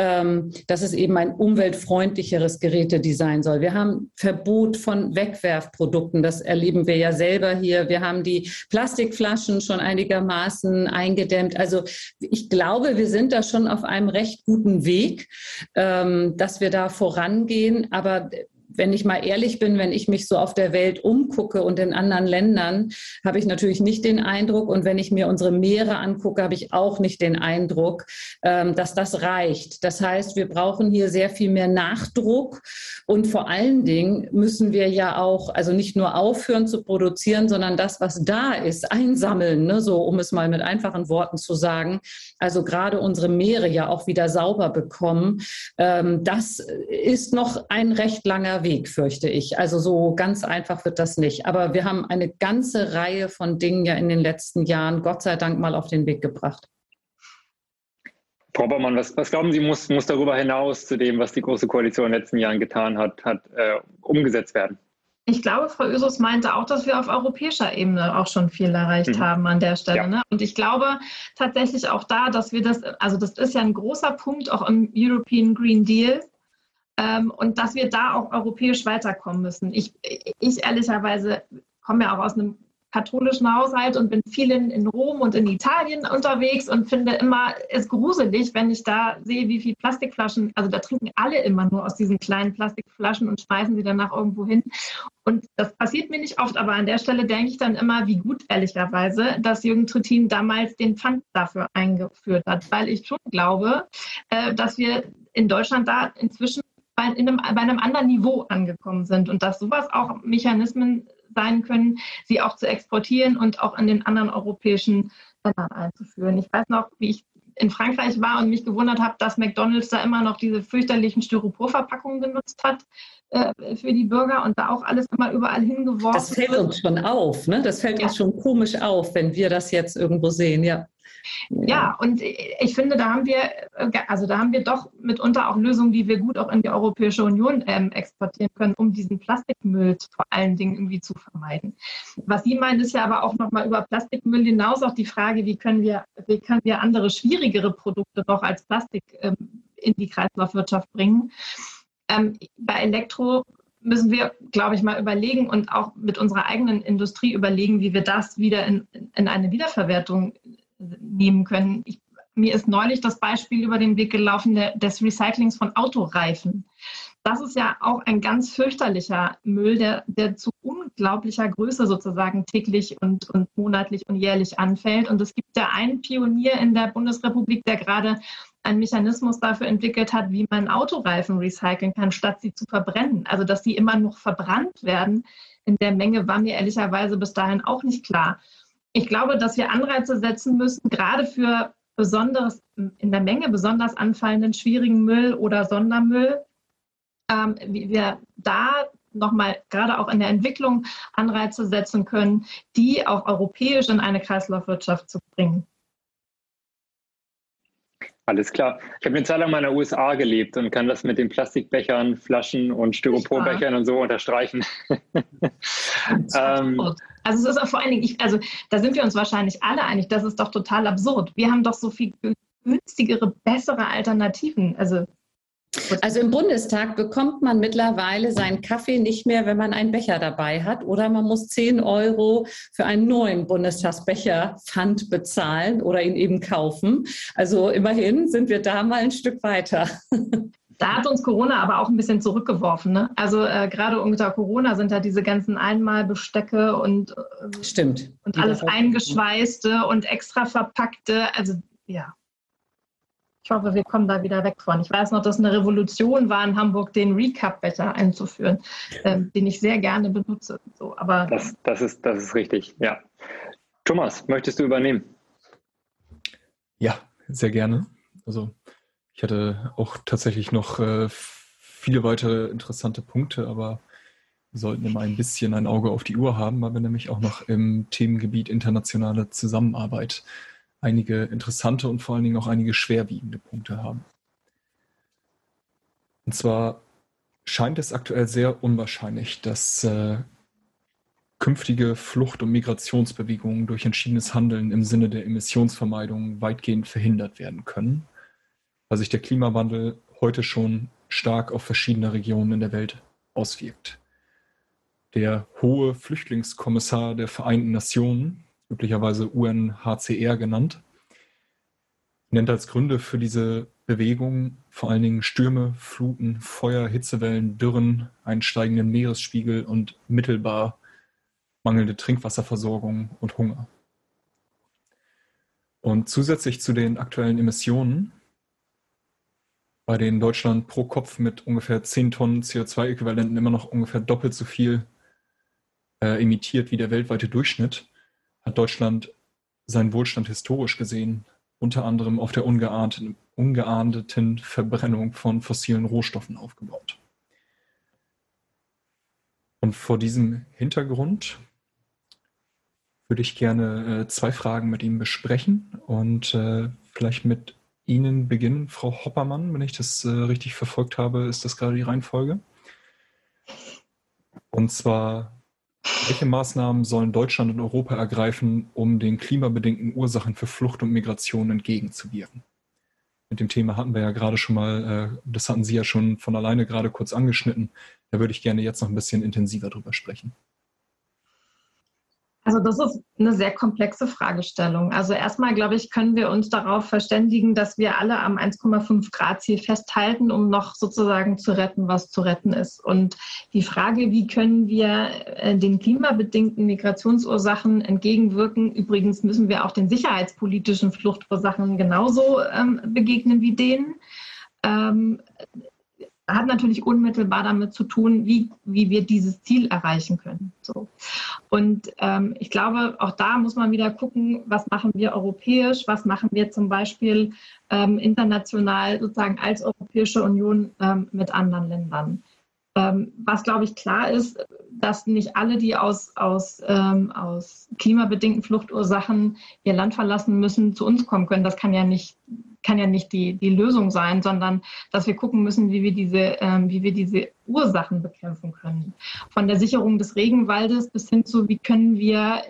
ähm, dass es eben ein umweltfreundlicheres Gerätedesign soll. Wir haben Verbot von Wegwerfprodukten, das erleben wir ja selber hier. Wir haben die Plastikflaschen schon einigermaßen eingedämmt. Also ich glaube, wir sind da schon auf einem recht guten Weg, ähm, dass wir da vorangehen. Aber wenn ich mal ehrlich bin, wenn ich mich so auf der Welt umgucke und in anderen Ländern, habe ich natürlich nicht den Eindruck. Und wenn ich mir unsere Meere angucke, habe ich auch nicht den Eindruck, ähm, dass das reicht. Das heißt, wir brauchen hier sehr viel mehr Nachdruck. Und vor allen Dingen müssen wir ja auch, also nicht nur aufhören zu produzieren, sondern das, was da ist, einsammeln, ne? so um es mal mit einfachen Worten zu sagen. Also gerade unsere Meere ja auch wieder sauber bekommen. Ähm, das ist noch ein recht langer Weg, fürchte ich. Also so ganz einfach wird das nicht. Aber wir haben eine ganze Reihe von Dingen ja in den letzten Jahren, Gott sei Dank, mal auf den Weg gebracht. Frau Baumann, was, was, glauben Sie, muss, muss darüber hinaus zu dem, was die Große Koalition in den letzten Jahren getan hat, hat äh, umgesetzt werden? Ich glaube, Frau Ösus meinte auch, dass wir auf europäischer Ebene auch schon viel erreicht mhm. haben an der Stelle. Ja. Ne? Und ich glaube tatsächlich auch da, dass wir das, also das ist ja ein großer Punkt auch im European Green Deal, und dass wir da auch europäisch weiterkommen müssen. Ich, ich ehrlicherweise komme ja auch aus einem katholischen Haushalt und bin viel in, in, Rom und in Italien unterwegs und finde immer es gruselig, wenn ich da sehe, wie viel Plastikflaschen, also da trinken alle immer nur aus diesen kleinen Plastikflaschen und schmeißen sie danach irgendwo hin. Und das passiert mir nicht oft, aber an der Stelle denke ich dann immer, wie gut ehrlicherweise, dass Jürgen Trittin damals den Pfand dafür eingeführt hat, weil ich schon glaube, äh, dass wir in Deutschland da inzwischen bei einem, bei einem anderen Niveau angekommen sind und dass sowas auch Mechanismen sein können, sie auch zu exportieren und auch in den anderen europäischen Ländern einzuführen. Ich weiß noch, wie ich in Frankreich war und mich gewundert habe, dass McDonald's da immer noch diese fürchterlichen Styroporverpackungen genutzt hat äh, für die Bürger und da auch alles immer überall hingeworfen. Das fällt uns schon auf, ne? Das fällt ja. uns schon komisch auf, wenn wir das jetzt irgendwo sehen, ja. Ja, und ich finde, da haben wir, also da haben wir doch mitunter auch Lösungen, die wir gut auch in die Europäische Union ähm, exportieren können, um diesen Plastikmüll vor allen Dingen irgendwie zu vermeiden. Was Sie meinen, ist ja aber auch nochmal über Plastikmüll hinaus auch die Frage, wie können wir, wie können wir andere schwierigere Produkte noch als Plastik ähm, in die Kreislaufwirtschaft bringen. Ähm, bei Elektro müssen wir, glaube ich, mal überlegen und auch mit unserer eigenen Industrie überlegen, wie wir das wieder in, in eine Wiederverwertung nehmen können. Ich, mir ist neulich das Beispiel über den Weg gelaufen der, des Recyclings von Autoreifen. Das ist ja auch ein ganz fürchterlicher Müll, der, der zu unglaublicher Größe sozusagen täglich und, und monatlich und jährlich anfällt. Und es gibt ja einen Pionier in der Bundesrepublik, der gerade einen Mechanismus dafür entwickelt hat, wie man Autoreifen recyceln kann, statt sie zu verbrennen. Also dass sie immer noch verbrannt werden in der Menge, war mir ehrlicherweise bis dahin auch nicht klar ich glaube, dass wir Anreize setzen müssen, gerade für besonders in der Menge besonders anfallenden schwierigen Müll oder Sondermüll, ähm, wie wir da nochmal gerade auch in der Entwicklung Anreize setzen können, die auch europäisch in eine Kreislaufwirtschaft zu bringen. Alles klar. Ich habe eine Zeit lang mal in den USA gelebt und kann das mit den Plastikbechern, Flaschen und Styroporbechern und so unterstreichen. ähm, also es ist auch vor allen Dingen, ich, also da sind wir uns wahrscheinlich alle einig, das ist doch total absurd. Wir haben doch so viel günstigere, bessere Alternativen. Also also im Bundestag bekommt man mittlerweile seinen Kaffee nicht mehr, wenn man einen Becher dabei hat, oder man muss 10 Euro für einen neuen Bundestagsbecher Pfand bezahlen oder ihn eben kaufen. Also immerhin sind wir da mal ein Stück weiter. Da hat uns Corona aber auch ein bisschen zurückgeworfen. Ne? Also äh, gerade unter Corona sind da diese ganzen Einmalbestecke und, äh, Stimmt. und alles eingeschweißte und extra verpackte. Also ja. Ich hoffe, wir kommen da wieder weg von. Ich weiß noch, dass eine Revolution war in Hamburg, den Recap-Becher einzuführen, ähm, den ich sehr gerne benutze. So, aber das, das, ist, das ist richtig, ja. Thomas, möchtest du übernehmen? Ja, sehr gerne. Also ich hatte auch tatsächlich noch äh, viele weitere interessante Punkte, aber wir sollten immer ein bisschen ein Auge auf die Uhr haben, weil wir nämlich auch noch im Themengebiet internationale Zusammenarbeit einige interessante und vor allen Dingen auch einige schwerwiegende Punkte haben. Und zwar scheint es aktuell sehr unwahrscheinlich, dass äh, künftige Flucht- und Migrationsbewegungen durch entschiedenes Handeln im Sinne der Emissionsvermeidung weitgehend verhindert werden können, weil sich der Klimawandel heute schon stark auf verschiedene Regionen in der Welt auswirkt. Der hohe Flüchtlingskommissar der Vereinten Nationen üblicherweise UNHCR genannt, nennt als Gründe für diese Bewegung, vor allen Dingen Stürme, Fluten, Feuer, Hitzewellen, Dürren, einsteigenden Meeresspiegel und mittelbar mangelnde Trinkwasserversorgung und Hunger. Und zusätzlich zu den aktuellen Emissionen, bei denen Deutschland pro Kopf mit ungefähr 10 Tonnen CO2-Äquivalenten immer noch ungefähr doppelt so viel äh, emittiert wie der weltweite Durchschnitt, hat Deutschland seinen Wohlstand historisch gesehen unter anderem auf der ungeahndeten, ungeahndeten Verbrennung von fossilen Rohstoffen aufgebaut. Und vor diesem Hintergrund würde ich gerne äh, zwei Fragen mit ihm besprechen und äh, vielleicht mit Ihnen beginnen, Frau Hoppermann, wenn ich das äh, richtig verfolgt habe, ist das gerade die Reihenfolge. Und zwar, welche Maßnahmen sollen Deutschland und Europa ergreifen, um den klimabedingten Ursachen für Flucht und Migration entgegenzuwirken? Mit dem Thema hatten wir ja gerade schon mal, äh, das hatten Sie ja schon von alleine gerade kurz angeschnitten. Da würde ich gerne jetzt noch ein bisschen intensiver drüber sprechen. Also das ist eine sehr komplexe Fragestellung. Also erstmal, glaube ich, können wir uns darauf verständigen, dass wir alle am 1,5 Grad Ziel festhalten, um noch sozusagen zu retten, was zu retten ist. Und die Frage, wie können wir äh, den klimabedingten Migrationsursachen entgegenwirken, übrigens müssen wir auch den sicherheitspolitischen Fluchtursachen genauso ähm, begegnen wie denen. Ähm, hat natürlich unmittelbar damit zu tun, wie, wie wir dieses Ziel erreichen können. So. Und ähm, ich glaube, auch da muss man wieder gucken, was machen wir europäisch, was machen wir zum Beispiel ähm, international sozusagen als Europäische Union ähm, mit anderen Ländern. Ähm, was, glaube ich, klar ist, dass nicht alle, die aus, aus, ähm, aus klimabedingten Fluchtursachen ihr Land verlassen müssen, zu uns kommen können. Das kann ja nicht kann ja nicht die, die Lösung sein, sondern dass wir gucken müssen, wie wir, diese, ähm, wie wir diese Ursachen bekämpfen können. Von der Sicherung des Regenwaldes bis hin zu, wie können wir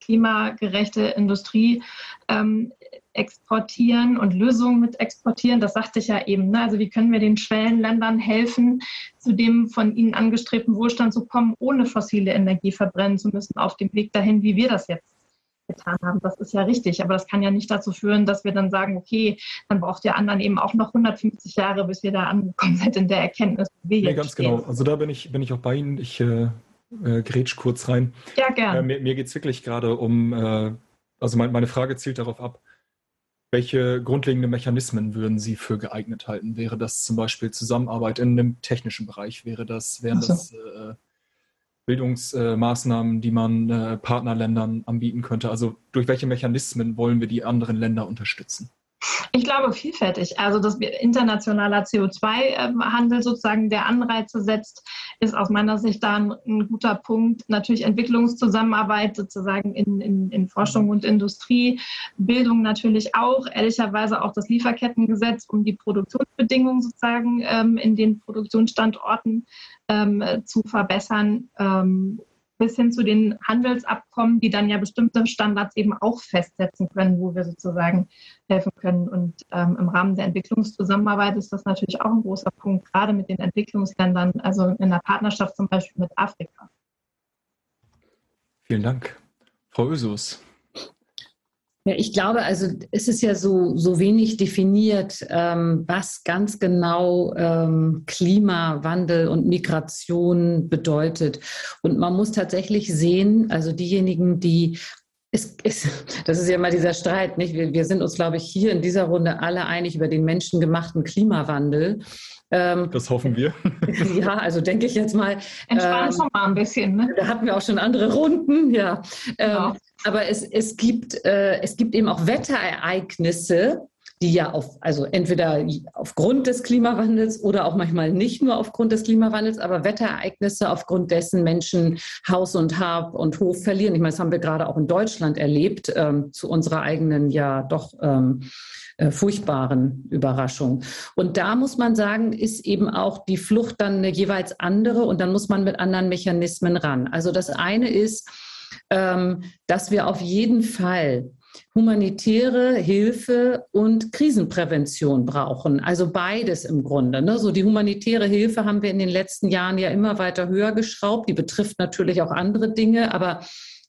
klimagerechte Industrie ähm, exportieren und Lösungen mit exportieren. Das sagte ich ja eben. Ne? Also wie können wir den Schwellenländern helfen, zu dem von ihnen angestrebten Wohlstand zu kommen, ohne fossile Energie verbrennen zu müssen, auf dem Weg dahin, wie wir das jetzt getan haben. Das ist ja richtig, aber das kann ja nicht dazu führen, dass wir dann sagen, okay, dann braucht der anderen eben auch noch 150 Jahre, bis wir da angekommen sind in der Erkenntnis. Wie nee, ganz stehen. genau. Also da bin ich, bin ich auch bei Ihnen. Ich äh, äh, grätsch kurz rein. Ja, gerne. Äh, mir mir geht es wirklich gerade um, äh, also mein, meine Frage zielt darauf ab, welche grundlegenden Mechanismen würden Sie für geeignet halten? Wäre das zum Beispiel Zusammenarbeit in einem technischen Bereich? Wäre das, wären so. das äh, Bildungsmaßnahmen, die man äh, Partnerländern anbieten könnte? Also durch welche Mechanismen wollen wir die anderen Länder unterstützen? Ich glaube vielfältig. Also dass internationaler CO2-Handel sozusagen der Anreize setzt, ist aus meiner Sicht da ein, ein guter Punkt. Natürlich Entwicklungszusammenarbeit sozusagen in, in, in, Forschung und Industrie, Bildung natürlich auch, ehrlicherweise auch das Lieferkettengesetz, um die Produktionsbedingungen sozusagen ähm, in den Produktionsstandorten ähm, zu verbessern. Ähm, bis hin zu den Handelsabkommen, die dann ja bestimmte Standards eben auch festsetzen können, wo wir sozusagen helfen können. Und ähm, im Rahmen der Entwicklungszusammenarbeit ist das natürlich auch ein großer Punkt, gerade mit den Entwicklungsländern, also in der Partnerschaft zum Beispiel mit Afrika. Vielen Dank. Frau Ösus. Ja, ich glaube, also es ist ja so, so wenig definiert, ähm, was ganz genau ähm, Klimawandel und Migration bedeutet. Und man muss tatsächlich sehen, also diejenigen, die es, es, das ist ja mal dieser Streit, nicht? Wir, wir sind uns, glaube ich, hier in dieser Runde alle einig über den menschengemachten Klimawandel. Ähm, das hoffen wir. ja, also denke ich jetzt mal. Entspannen ähm, schon mal ein bisschen. Ne? Da hatten wir auch schon andere Runden, ja. Ähm, genau. Aber es, es, gibt, äh, es gibt eben auch Wetterereignisse, die ja auf, also entweder aufgrund des Klimawandels oder auch manchmal nicht nur aufgrund des Klimawandels, aber Wetterereignisse, aufgrund dessen Menschen Haus und Hab und Hof verlieren. Ich meine, das haben wir gerade auch in Deutschland erlebt, ähm, zu unserer eigenen, ja doch ähm, äh, furchtbaren Überraschung. Und da muss man sagen, ist eben auch die Flucht dann eine jeweils andere und dann muss man mit anderen Mechanismen ran. Also das eine ist, ähm, dass wir auf jeden Fall humanitäre Hilfe und Krisenprävention brauchen. Also beides im Grunde. Ne? So die humanitäre Hilfe haben wir in den letzten Jahren ja immer weiter höher geschraubt. Die betrifft natürlich auch andere Dinge, aber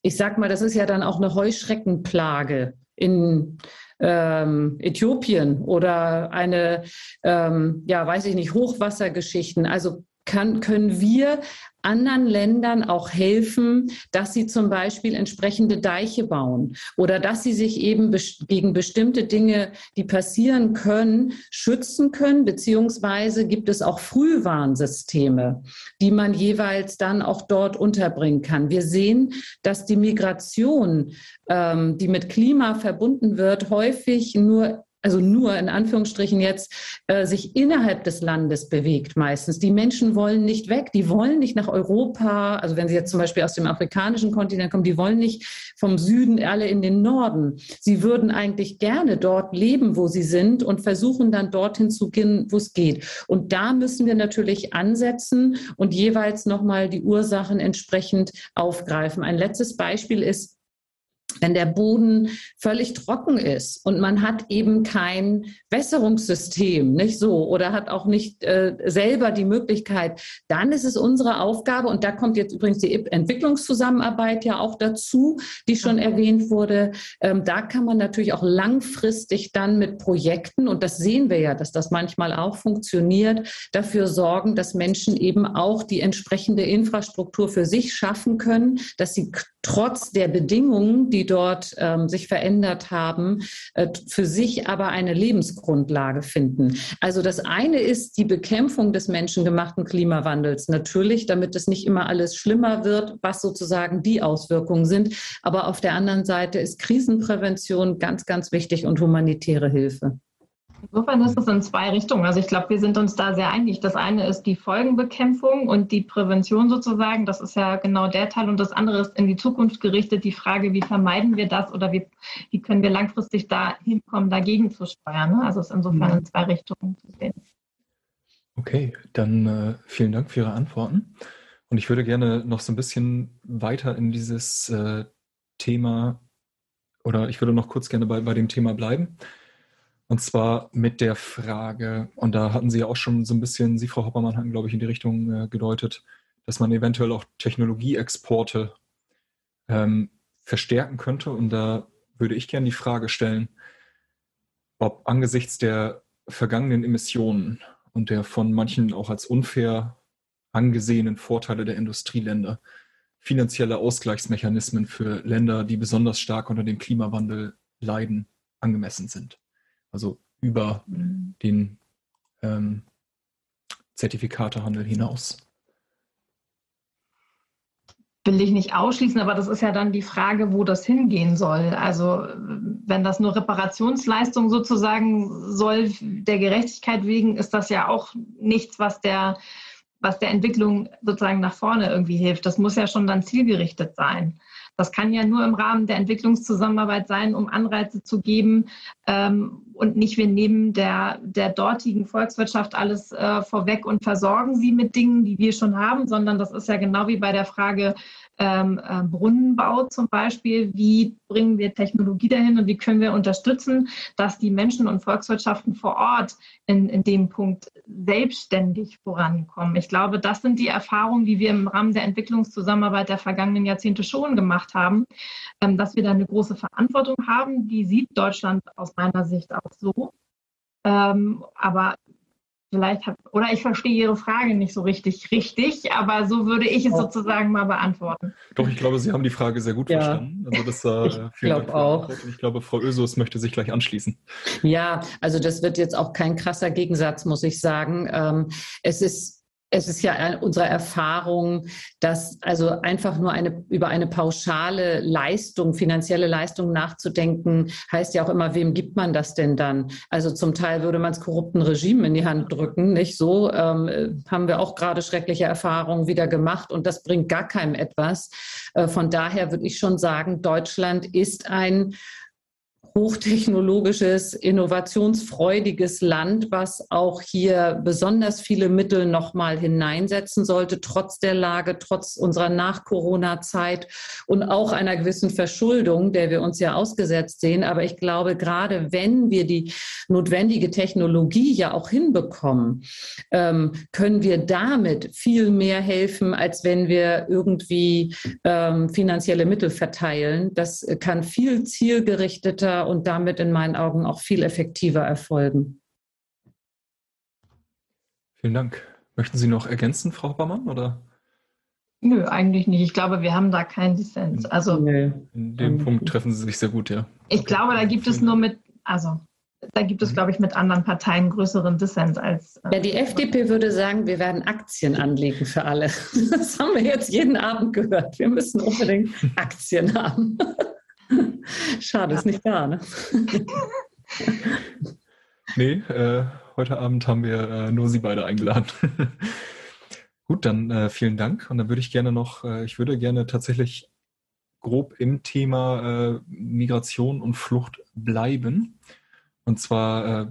ich sag mal, das ist ja dann auch eine Heuschreckenplage in ähm, Äthiopien oder eine, ähm, ja, weiß ich nicht, Hochwassergeschichten. Also kann, können wir anderen Ländern auch helfen, dass sie zum Beispiel entsprechende Deiche bauen oder dass sie sich eben gegen bestimmte Dinge, die passieren können, schützen können, beziehungsweise gibt es auch Frühwarnsysteme, die man jeweils dann auch dort unterbringen kann. Wir sehen, dass die Migration, ähm, die mit Klima verbunden wird, häufig nur also nur in Anführungsstrichen jetzt, äh, sich innerhalb des Landes bewegt meistens. Die Menschen wollen nicht weg, die wollen nicht nach Europa, also wenn sie jetzt zum Beispiel aus dem afrikanischen Kontinent kommen, die wollen nicht vom Süden alle in den Norden. Sie würden eigentlich gerne dort leben, wo sie sind und versuchen dann dorthin zu gehen, wo es geht. Und da müssen wir natürlich ansetzen und jeweils nochmal die Ursachen entsprechend aufgreifen. Ein letztes Beispiel ist, wenn der Boden völlig trocken ist und man hat eben kein Wässerungssystem, nicht so, oder hat auch nicht äh, selber die Möglichkeit, dann ist es unsere Aufgabe, und da kommt jetzt übrigens die Entwicklungszusammenarbeit ja auch dazu, die schon mhm. erwähnt wurde. Ähm, da kann man natürlich auch langfristig dann mit Projekten, und das sehen wir ja, dass das manchmal auch funktioniert, dafür sorgen, dass Menschen eben auch die entsprechende Infrastruktur für sich schaffen können, dass sie trotz der Bedingungen, die dort ähm, sich verändert haben, äh, für sich aber eine Lebensgrundlage finden. Also das eine ist die Bekämpfung des menschengemachten Klimawandels. Natürlich, damit es nicht immer alles schlimmer wird, was sozusagen die Auswirkungen sind. Aber auf der anderen Seite ist Krisenprävention ganz, ganz wichtig und humanitäre Hilfe. Insofern ist es in zwei Richtungen. Also ich glaube, wir sind uns da sehr einig. Das eine ist die Folgenbekämpfung und die Prävention sozusagen. Das ist ja genau der Teil. Und das andere ist in die Zukunft gerichtet die Frage, wie vermeiden wir das oder wie, wie können wir langfristig da hinkommen, dagegen zu steuern. Ne? Also es ist insofern in zwei Richtungen zu sehen. Okay, dann äh, vielen Dank für Ihre Antworten. Und ich würde gerne noch so ein bisschen weiter in dieses äh, Thema oder ich würde noch kurz gerne bei, bei dem Thema bleiben. Und zwar mit der Frage, und da hatten Sie ja auch schon so ein bisschen, Sie, Frau Hoppermann, hatten, glaube ich, in die Richtung äh, gedeutet, dass man eventuell auch Technologieexporte ähm, verstärken könnte. Und da würde ich gerne die Frage stellen, ob angesichts der vergangenen Emissionen und der von manchen auch als unfair angesehenen Vorteile der Industrieländer finanzielle Ausgleichsmechanismen für Länder, die besonders stark unter dem Klimawandel leiden, angemessen sind also über mhm. den ähm, Zertifikatehandel hinaus. Will ich nicht ausschließen, aber das ist ja dann die Frage, wo das hingehen soll. Also wenn das nur Reparationsleistung sozusagen soll, der Gerechtigkeit wegen, ist das ja auch nichts, was der, was der Entwicklung sozusagen nach vorne irgendwie hilft. Das muss ja schon dann zielgerichtet sein. Das kann ja nur im Rahmen der Entwicklungszusammenarbeit sein, um Anreize zu geben ähm, und nicht wir nehmen der, der dortigen Volkswirtschaft alles äh, vorweg und versorgen sie mit Dingen, die wir schon haben, sondern das ist ja genau wie bei der Frage ähm, äh, Brunnenbau zum Beispiel. Wie bringen wir Technologie dahin und wie können wir unterstützen, dass die Menschen und Volkswirtschaften vor Ort in, in dem Punkt selbstständig vorankommen? Ich glaube, das sind die Erfahrungen, die wir im Rahmen der Entwicklungszusammenarbeit der vergangenen Jahrzehnte schon gemacht haben, ähm, dass wir da eine große Verantwortung haben. Die sieht Deutschland aus meiner Sicht auch so. Ähm, aber Vielleicht hab, oder ich verstehe Ihre Frage nicht so richtig richtig, aber so würde ich es sozusagen mal beantworten. Doch, ich glaube, Sie haben die Frage sehr gut ja. verstanden. Also das, äh, ich glaube auch. Ich glaube, Frau Ösus möchte sich gleich anschließen. Ja, also das wird jetzt auch kein krasser Gegensatz, muss ich sagen. Ähm, es ist es ist ja unsere Erfahrung, dass also einfach nur eine, über eine pauschale Leistung, finanzielle Leistung nachzudenken, heißt ja auch immer, wem gibt man das denn dann? Also zum Teil würde man es korrupten Regimen in die Hand drücken, nicht so? Ähm, haben wir auch gerade schreckliche Erfahrungen wieder gemacht und das bringt gar keinem etwas. Äh, von daher würde ich schon sagen, Deutschland ist ein hochtechnologisches, innovationsfreudiges Land, was auch hier besonders viele Mittel nochmal hineinsetzen sollte, trotz der Lage, trotz unserer Nach-Corona-Zeit und auch einer gewissen Verschuldung, der wir uns ja ausgesetzt sehen. Aber ich glaube, gerade wenn wir die notwendige Technologie ja auch hinbekommen, ähm, können wir damit viel mehr helfen, als wenn wir irgendwie ähm, finanzielle Mittel verteilen. Das kann viel zielgerichteter und damit in meinen Augen auch viel effektiver erfolgen. Vielen Dank. Möchten Sie noch ergänzen, Frau Baumann, oder? Nö, eigentlich nicht. Ich glaube, wir haben da keinen Dissens. Also in dem Punkt treffen Sie sich sehr gut, ja. Ich glaube, da gibt es nur mit, also da gibt es, mhm. glaube ich, mit anderen Parteien größeren Dissens als. Äh, ja, die FDP würde sagen, wir werden Aktien anlegen für alle. Das haben wir jetzt jeden Abend gehört. Wir müssen unbedingt Aktien haben. Schade, ja. ist nicht da, ne? nee, äh, heute Abend haben wir äh, nur Sie beide eingeladen. Gut, dann äh, vielen Dank. Und dann würde ich gerne noch, äh, ich würde gerne tatsächlich grob im Thema äh, Migration und Flucht bleiben. Und zwar äh,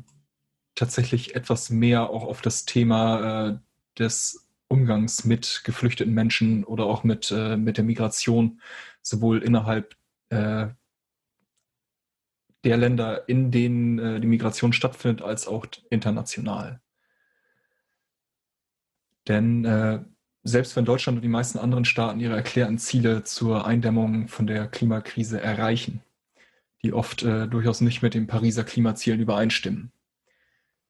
tatsächlich etwas mehr auch auf das Thema des Umgangs mit geflüchteten Menschen oder auch mit, äh, mit der Migration, sowohl innerhalb der Länder, in denen die Migration stattfindet, als auch international. Denn äh, selbst wenn Deutschland und die meisten anderen Staaten ihre erklärten Ziele zur Eindämmung von der Klimakrise erreichen, die oft äh, durchaus nicht mit den Pariser Klimazielen übereinstimmen,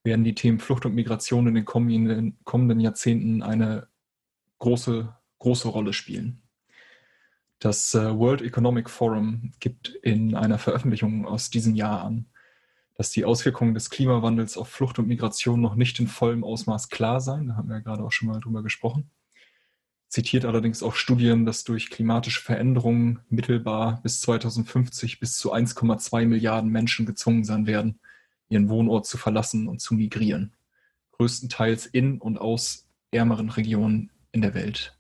werden die Themen Flucht und Migration in den kommenden, kommenden Jahrzehnten eine große, große Rolle spielen. Das äh, World Economic Forum gibt in einer Veröffentlichung aus diesem Jahr an, dass die Auswirkungen des Klimawandels auf Flucht und Migration noch nicht in vollem Ausmaß klar seien. Da haben wir ja gerade auch schon mal drüber gesprochen. Zitiert allerdings auch Studien, dass durch klimatische Veränderungen mittelbar bis 2050 bis zu 1,2 Milliarden Menschen gezwungen sein werden, ihren Wohnort zu verlassen und zu migrieren. Größtenteils in und aus ärmeren Regionen in der Welt.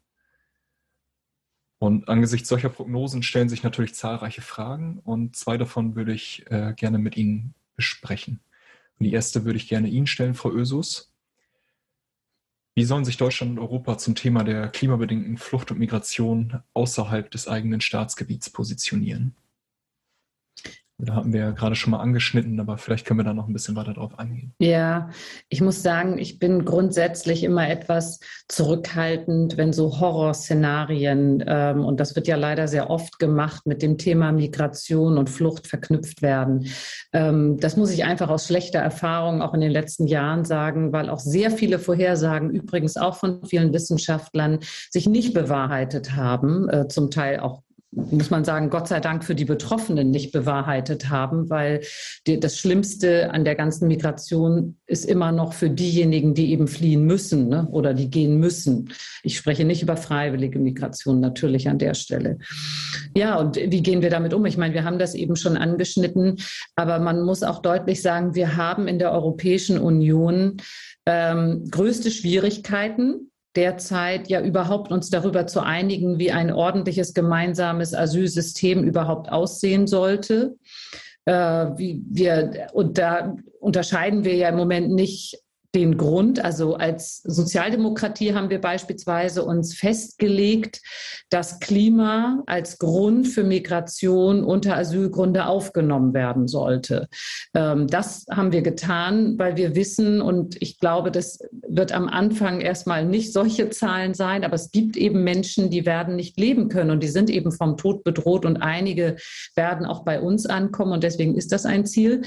Und angesichts solcher Prognosen stellen sich natürlich zahlreiche Fragen und zwei davon würde ich äh, gerne mit Ihnen besprechen. Und die erste würde ich gerne Ihnen stellen, Frau Ösus. Wie sollen sich Deutschland und Europa zum Thema der klimabedingten Flucht und Migration außerhalb des eigenen Staatsgebiets positionieren? Da haben wir ja gerade schon mal angeschnitten, aber vielleicht können wir da noch ein bisschen weiter drauf eingehen. Ja, ich muss sagen, ich bin grundsätzlich immer etwas zurückhaltend, wenn so Horrorszenarien, ähm, und das wird ja leider sehr oft gemacht, mit dem Thema Migration und Flucht verknüpft werden. Ähm, das muss ich einfach aus schlechter Erfahrung auch in den letzten Jahren sagen, weil auch sehr viele Vorhersagen, übrigens auch von vielen Wissenschaftlern, sich nicht bewahrheitet haben, äh, zum Teil auch muss man sagen, Gott sei Dank für die Betroffenen nicht bewahrheitet haben, weil die, das Schlimmste an der ganzen Migration ist immer noch für diejenigen, die eben fliehen müssen ne, oder die gehen müssen. Ich spreche nicht über freiwillige Migration natürlich an der Stelle. Ja, und wie gehen wir damit um? Ich meine, wir haben das eben schon angeschnitten, aber man muss auch deutlich sagen, wir haben in der Europäischen Union ähm, größte Schwierigkeiten, derzeit ja überhaupt uns darüber zu einigen, wie ein ordentliches gemeinsames Asylsystem überhaupt aussehen sollte. Äh, wie wir, und da unterscheiden wir ja im Moment nicht den Grund. Also als Sozialdemokratie haben wir beispielsweise uns festgelegt, dass Klima als Grund für Migration unter Asylgründe aufgenommen werden sollte. Ähm, das haben wir getan, weil wir wissen, und ich glaube, das wird am Anfang erstmal nicht solche Zahlen sein, aber es gibt eben Menschen, die werden nicht leben können und die sind eben vom Tod bedroht und einige werden auch bei uns ankommen und deswegen ist das ein Ziel.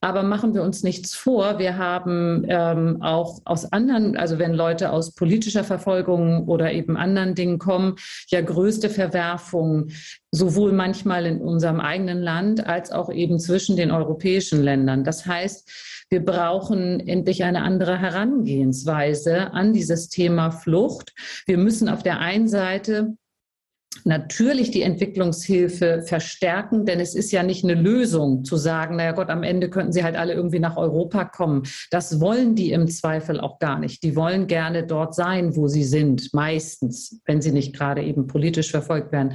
Aber machen wir uns nichts vor, wir haben ähm, auch aus anderen, also wenn Leute aus politischer Verfolgung oder eben anderen Dingen kommen, ja größte Verwerfungen, sowohl manchmal in unserem eigenen Land als auch eben zwischen den europäischen Ländern. Das heißt, wir brauchen endlich eine andere Herangehensweise an dieses Thema Flucht. Wir müssen auf der einen Seite natürlich die Entwicklungshilfe verstärken, denn es ist ja nicht eine Lösung zu sagen, naja Gott, am Ende könnten sie halt alle irgendwie nach Europa kommen. Das wollen die im Zweifel auch gar nicht. Die wollen gerne dort sein, wo sie sind, meistens, wenn sie nicht gerade eben politisch verfolgt werden.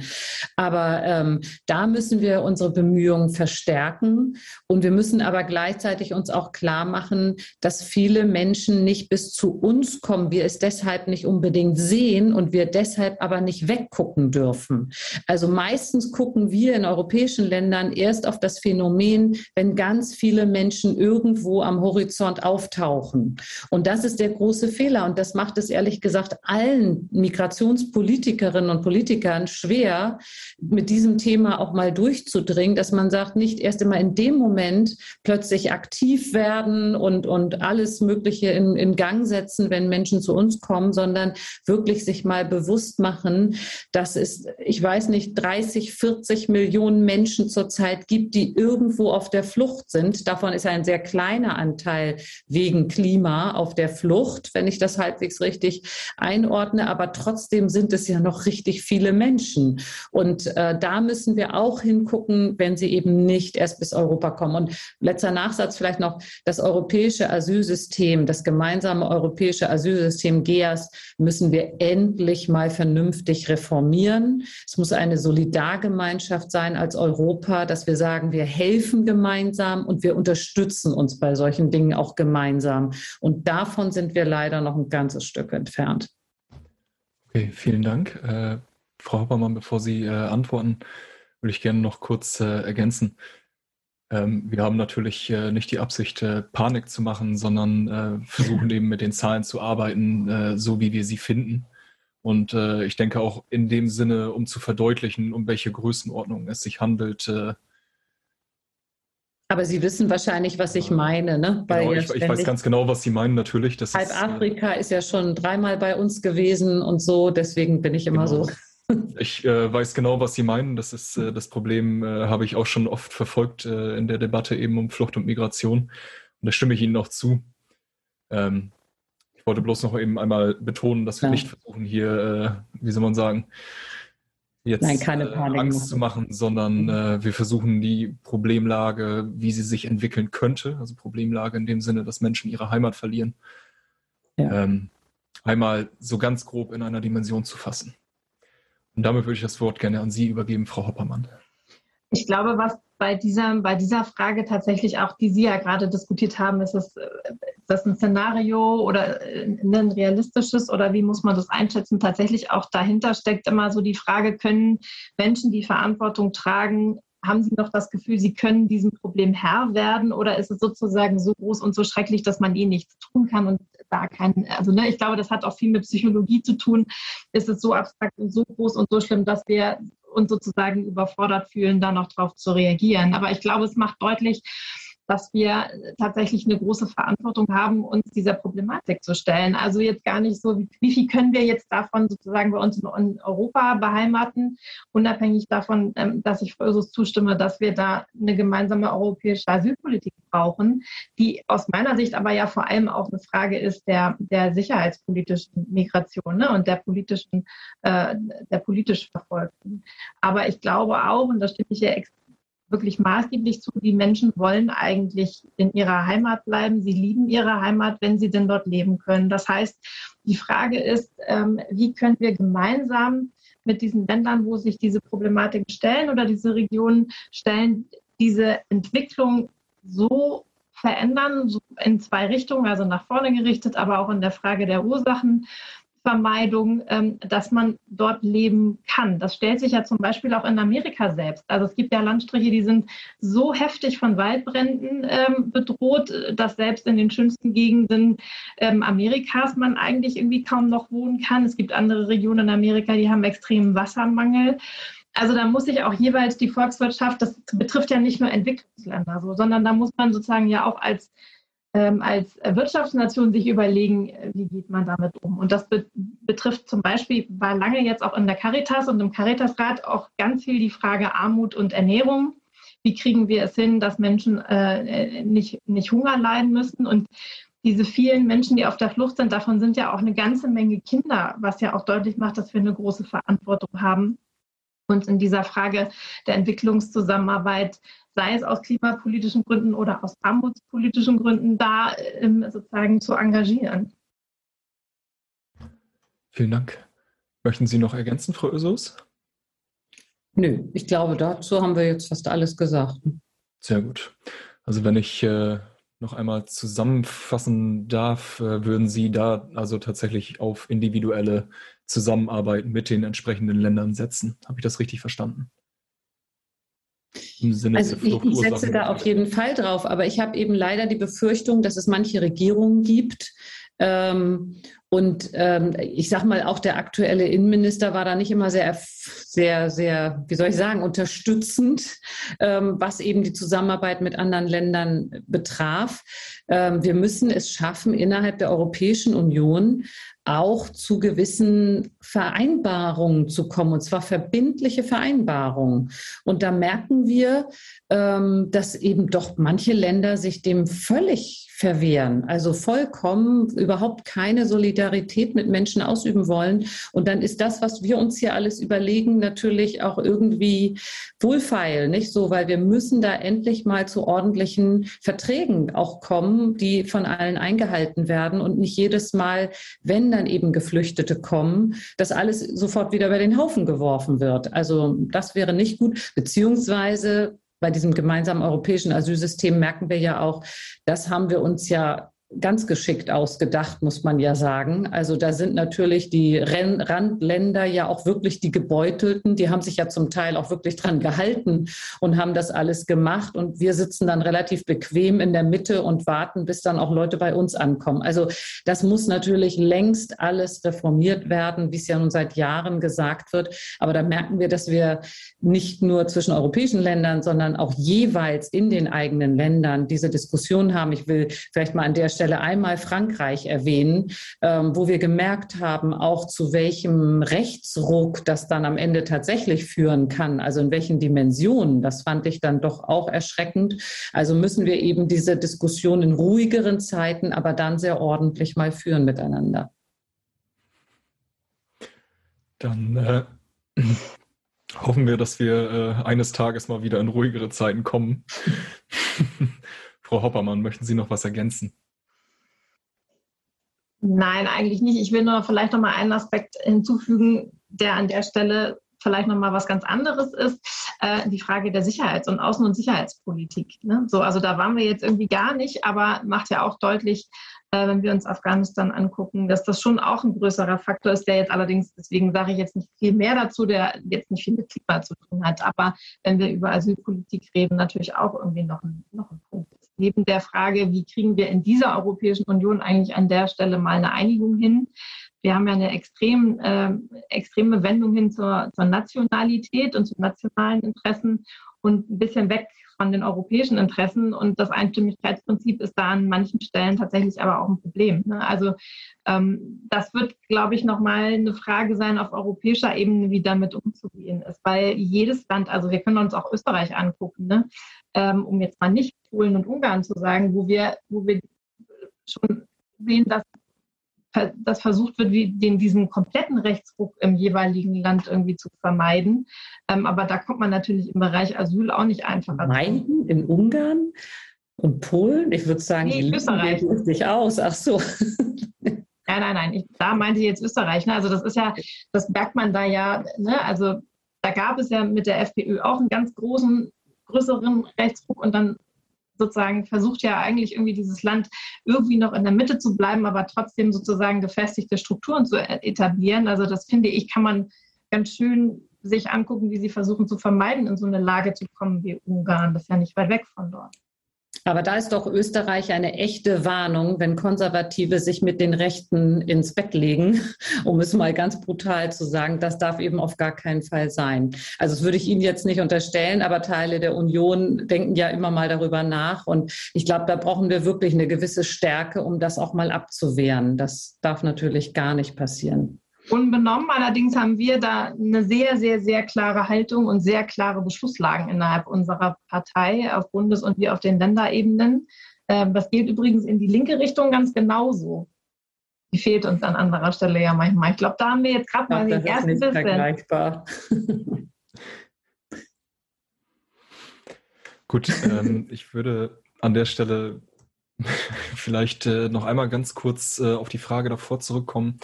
Aber ähm, da müssen wir unsere Bemühungen verstärken und wir müssen aber gleichzeitig uns auch klar machen, dass viele Menschen nicht bis zu uns kommen, wir es deshalb nicht unbedingt sehen und wir deshalb aber nicht weggucken dürfen dürfen. Also meistens gucken wir in europäischen Ländern erst auf das Phänomen, wenn ganz viele Menschen irgendwo am Horizont auftauchen. Und das ist der große Fehler. Und das macht es ehrlich gesagt allen Migrationspolitikerinnen und Politikern schwer, mit diesem Thema auch mal durchzudringen, dass man sagt, nicht erst immer in dem Moment plötzlich aktiv werden und, und alles Mögliche in, in Gang setzen, wenn Menschen zu uns kommen, sondern wirklich sich mal bewusst machen, dass es, ich weiß nicht, 30, 40 Millionen Menschen zurzeit gibt, die irgendwo auf der Flucht sind. Davon ist ein sehr kleiner Anteil wegen Klima auf der Flucht, wenn ich das halbwegs richtig einordne. Aber trotzdem sind es ja noch richtig viele Menschen. Und äh, da müssen wir auch hingucken, wenn sie eben nicht erst bis Europa kommen. Und letzter Nachsatz vielleicht noch, das europäische Asylsystem, das gemeinsame europäische Asylsystem GEAS müssen wir endlich mal vernünftig reformieren. Es muss eine Solidargemeinschaft sein als Europa, dass wir sagen, wir helfen gemeinsam und wir unterstützen uns bei solchen Dingen auch gemeinsam. Und davon sind wir leider noch ein ganzes Stück entfernt. Okay, vielen Dank. Äh, Frau Hoppermann, bevor Sie äh, antworten, würde ich gerne noch kurz äh, ergänzen. Ähm, wir haben natürlich äh, nicht die Absicht, äh, Panik zu machen, sondern äh, versuchen eben mit den Zahlen zu arbeiten, äh, so wie wir sie finden. Und äh, ich denke auch in dem Sinne, um zu verdeutlichen, um welche Größenordnung es sich handelt. Äh, aber Sie wissen wahrscheinlich, was ich meine, ne? Genau, ich, ich, weiß ganz genau, was Sie meinen, natürlich. Das Halb ist, Afrika ist ja schon dreimal bei uns gewesen und so, deswegen bin ich immer genau. so. Ich äh, weiß genau, was Sie meinen. Das ist äh, das Problem, äh, habe ich auch schon oft verfolgt äh, in der Debatte eben um Flucht und Migration. Und da stimme ich Ihnen auch zu. Ähm, wollte bloß noch eben einmal betonen, dass wir ja. nicht versuchen, hier, äh, wie soll man sagen, jetzt Nein, keine äh, Angst zu machen, sondern mhm. wir versuchen die Problemlage, wie sie sich entwickeln könnte, also Problemlage in dem Sinne, dass Menschen ihre Heimat verlieren, ja. ähm, einmal so ganz grob in einer Dimension zu fassen. Und damit würde ich das Wort gerne an Sie übergeben, Frau Hoppermann. Ich glaube, was bei dieser, bei dieser Frage tatsächlich auch, die Sie ja gerade diskutiert haben, ist, es, ist das ein Szenario oder ein realistisches oder wie muss man das einschätzen? Tatsächlich auch dahinter steckt immer so die Frage, können Menschen, die Verantwortung tragen, haben Sie noch das Gefühl, Sie können diesem Problem Herr werden oder ist es sozusagen so groß und so schrecklich, dass man eh nichts tun kann und da kein, also ne, ich glaube, das hat auch viel mit Psychologie zu tun. Ist es so abstrakt und so groß und so schlimm, dass wir uns sozusagen überfordert fühlen, da noch drauf zu reagieren. Aber ich glaube, es macht deutlich, dass wir tatsächlich eine große Verantwortung haben, uns dieser Problematik zu stellen. Also jetzt gar nicht so, wie viel können wir jetzt davon sozusagen bei uns in Europa beheimaten, unabhängig davon, ähm, dass ich Frösus zustimme, dass wir da eine gemeinsame europäische Asylpolitik brauchen, die aus meiner Sicht aber ja vor allem auch eine Frage ist der, der sicherheitspolitischen Migration ne, und der politischen, äh, der politisch Verfolgten. Aber ich glaube auch, und da stimme ich ja extrem wirklich maßgeblich zu. Die Menschen wollen eigentlich in ihrer Heimat bleiben. Sie lieben ihre Heimat, wenn sie denn dort leben können. Das heißt, die Frage ist, ähm, wie können wir gemeinsam mit diesen Ländern, wo sich diese Problematiken stellen oder diese Regionen stellen, diese Entwicklung so verändern, so in zwei Richtungen, also nach vorne gerichtet, aber auch in der Frage der Ursachen Vermeidung, ähm, dass man dort leben kann. Das stellt sich ja zum Beispiel auch in Amerika selbst. Also es gibt ja Landstriche, die sind so heftig von Waldbränden ähm, bedroht, dass selbst in den schönsten Gegenden ähm, Amerikas man eigentlich irgendwie kaum noch wohnen kann. Es gibt andere Regionen in Amerika, die haben extremen Wassermangel. Also da muss sich auch jeweils die Volkswirtschaft, das betrifft ja nicht nur Entwicklungsländer so, sondern da muss man sozusagen ja auch als ähm, als Wirtschaftsnation sich überlegen, äh, wie geht man damit um. Und das be betrifft zum Beispiel, war lange jetzt auch in der Caritas und im Caritasrat auch ganz viel die Frage Armut und Ernährung. Wie kriegen wir es hin, dass Menschen äh, nicht, nicht Hunger leiden müssen? Und diese vielen Menschen, die auf der Flucht sind, davon sind ja auch eine ganze Menge Kinder, was ja auch deutlich macht, dass wir eine große Verantwortung haben, uns in dieser Frage der Entwicklungszusammenarbeit sei es aus klimapolitischen Gründen oder aus armutspolitischen Gründen, da ähm, sozusagen zu engagieren. Vielen Dank. Möchten Sie noch ergänzen, Frau Ösus? Nö, ich glaube, dazu haben wir jetzt fast alles gesagt. Sehr gut. Also wenn ich äh, noch einmal zusammenfassen darf, äh, würden Sie da also tatsächlich auf individuelle Zusammenarbeit mit den entsprechenden Ländern setzen. Habe ich das richtig verstanden? Im Sinne also ich, ich setze da auf jeden Fall drauf, aber ich habe eben leider die Befürchtung, dass es manche Regierungen gibt, ähm, und ähm, ich sage mal, auch der aktuelle Innenminister war da nicht immer sehr, sehr, sehr, wie soll ich sagen, unterstützend, ähm, was eben die Zusammenarbeit mit anderen Ländern betraf. Ähm, wir müssen es schaffen, innerhalb der Europäischen Union auch zu gewissen Vereinbarungen zu kommen, und zwar verbindliche Vereinbarungen. Und da merken wir, ähm, dass eben doch manche Länder sich dem völlig verwehren, also vollkommen überhaupt keine Solidarität mit Menschen ausüben wollen. Und dann ist das, was wir uns hier alles überlegen, natürlich auch irgendwie wohlfeil, nicht so, weil wir müssen da endlich mal zu ordentlichen Verträgen auch kommen, die von allen eingehalten werden und nicht jedes Mal, wenn dann eben Geflüchtete kommen, dass alles sofort wieder über den Haufen geworfen wird. Also das wäre nicht gut, beziehungsweise bei diesem gemeinsamen europäischen Asylsystem merken wir ja auch, das haben wir uns ja ganz geschickt ausgedacht, muss man ja sagen. Also da sind natürlich die Randländer ja auch wirklich die Gebeutelten. Die haben sich ja zum Teil auch wirklich dran gehalten und haben das alles gemacht. Und wir sitzen dann relativ bequem in der Mitte und warten, bis dann auch Leute bei uns ankommen. Also das muss natürlich längst alles reformiert werden, wie es ja nun seit Jahren gesagt wird. Aber da merken wir, dass wir nicht nur zwischen europäischen Ländern, sondern auch jeweils in den eigenen Ländern diese Diskussion haben. Ich will vielleicht mal an der Stelle Stelle einmal Frankreich erwähnen, ähm, wo wir gemerkt haben, auch zu welchem Rechtsruck das dann am Ende tatsächlich führen kann, also in welchen Dimensionen. Das fand ich dann doch auch erschreckend. Also müssen wir eben diese Diskussion in ruhigeren Zeiten, aber dann sehr ordentlich mal führen miteinander. Dann äh, hoffen wir, dass wir äh, eines Tages mal wieder in ruhigere Zeiten kommen. Frau Hoppermann, möchten Sie noch was ergänzen? Nein, eigentlich nicht. Ich will nur vielleicht noch mal einen Aspekt hinzufügen, der an der Stelle vielleicht noch mal was ganz anderes ist, äh, die Frage der Sicherheits- und Außen- und Sicherheitspolitik. Ne? So, also da waren wir jetzt irgendwie gar nicht, aber macht ja auch deutlich, äh, wenn wir uns Afghanistan angucken, dass das schon auch ein größerer Faktor ist, der jetzt allerdings, deswegen sage ich jetzt nicht viel mehr dazu, der jetzt nicht viel mit Klima zu tun hat, aber wenn wir über Asylpolitik reden, natürlich auch irgendwie noch ein, noch ein Punkt neben der Frage, wie kriegen wir in dieser Europäischen Union eigentlich an der Stelle mal eine Einigung hin. Wir haben ja eine extrem, äh, extreme Wendung hin zur, zur Nationalität und zu nationalen Interessen und ein bisschen weg von den europäischen Interessen. Und das Einstimmigkeitsprinzip ist da an manchen Stellen tatsächlich aber auch ein Problem. Ne? Also ähm, das wird, glaube ich, nochmal eine Frage sein auf europäischer Ebene, wie damit umzugehen ist. Weil jedes Land, also wir können uns auch Österreich angucken, ne? ähm, um jetzt mal nicht Polen und Ungarn zu sagen, wo wir, wo wir schon sehen, dass dass versucht wird, wie den, diesen kompletten Rechtsruck im jeweiligen Land irgendwie zu vermeiden. Ähm, aber da kommt man natürlich im Bereich Asyl auch nicht einfacher. Vermeiden in Ungarn und Polen? Ich würde sagen, nee, die Österreich sich aus. Ach so. Nein, nein, nein. Ich, da meinte ich jetzt Österreich. Ne? Also das ist ja, das merkt man da ja. Ne? Also da gab es ja mit der FPÖ auch einen ganz großen, größeren Rechtsruck und dann sozusagen versucht ja eigentlich irgendwie dieses Land irgendwie noch in der Mitte zu bleiben, aber trotzdem sozusagen gefestigte Strukturen zu etablieren. Also das finde ich, kann man ganz schön sich angucken, wie sie versuchen zu vermeiden, in so eine Lage zu kommen wie Ungarn. Das ist ja nicht weit weg von dort. Aber da ist doch Österreich eine echte Warnung, wenn Konservative sich mit den Rechten ins Bett legen, um es mal ganz brutal zu sagen. Das darf eben auf gar keinen Fall sein. Also das würde ich Ihnen jetzt nicht unterstellen, aber Teile der Union denken ja immer mal darüber nach. Und ich glaube, da brauchen wir wirklich eine gewisse Stärke, um das auch mal abzuwehren. Das darf natürlich gar nicht passieren unbenommen. Allerdings haben wir da eine sehr, sehr, sehr klare Haltung und sehr klare Beschlusslagen innerhalb unserer Partei auf Bundes- und wie auf den Länderebenen. Ähm, das gilt übrigens in die linke Richtung ganz genauso. Die fehlt uns an anderer Stelle ja manchmal. Ich glaube, da haben wir jetzt gerade mal den ersten bisschen. Vergleichbar. Gut, ähm, ich würde an der Stelle vielleicht äh, noch einmal ganz kurz äh, auf die Frage davor zurückkommen,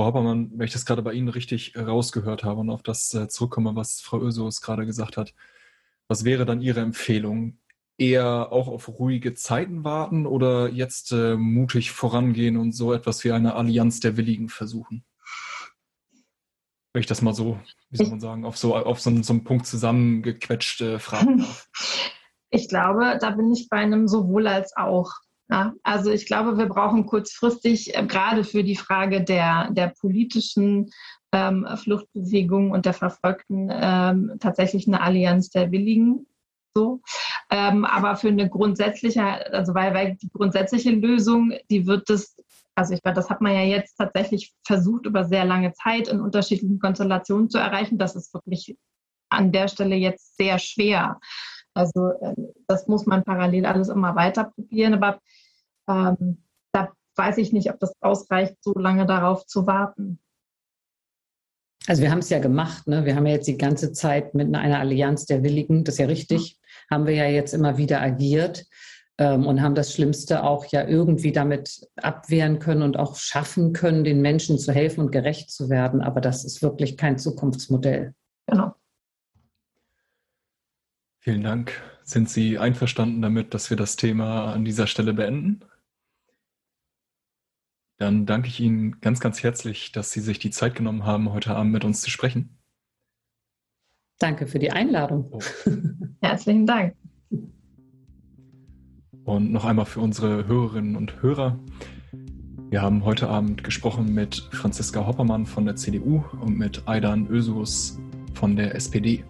Frau Hoppermann, wenn ich das gerade bei Ihnen richtig rausgehört habe und auf das äh, zurückkomme, was Frau Ösos gerade gesagt hat, was wäre dann Ihre Empfehlung eher auch auf ruhige Zeiten warten oder jetzt äh, mutig vorangehen und so etwas wie eine Allianz der Willigen versuchen? Wenn ich das mal so, wie soll man sagen, auf so, auf so, so einen Punkt zusammengequetscht äh, fragen darf. Ich glaube, da bin ich bei einem sowohl als auch. Ja, also ich glaube, wir brauchen kurzfristig äh, gerade für die Frage der, der politischen ähm, Fluchtbewegung und der Verfolgten ähm, tatsächlich eine Allianz der Willigen. So. Ähm, aber für eine grundsätzliche, also weil, weil die grundsätzliche Lösung, die wird es, also ich glaube, das hat man ja jetzt tatsächlich versucht, über sehr lange Zeit in unterschiedlichen Konstellationen zu erreichen. Das ist wirklich an der Stelle jetzt sehr schwer. Also ähm, das muss man parallel alles immer weiter probieren. Aber ähm, da weiß ich nicht, ob das ausreicht, so lange darauf zu warten. Also wir haben es ja gemacht, ne? Wir haben ja jetzt die ganze Zeit mit einer Allianz der Willigen, das ist ja richtig, mhm. haben wir ja jetzt immer wieder agiert ähm, und haben das Schlimmste auch ja irgendwie damit abwehren können und auch schaffen können, den Menschen zu helfen und gerecht zu werden. Aber das ist wirklich kein Zukunftsmodell. Genau. Vielen Dank. Sind Sie einverstanden damit, dass wir das Thema an dieser Stelle beenden? Dann danke ich Ihnen ganz, ganz herzlich, dass Sie sich die Zeit genommen haben, heute Abend mit uns zu sprechen. Danke für die Einladung. Oh. Herzlichen Dank. Und noch einmal für unsere Hörerinnen und Hörer. Wir haben heute Abend gesprochen mit Franziska Hoppermann von der CDU und mit Aidan Ösus von der SPD.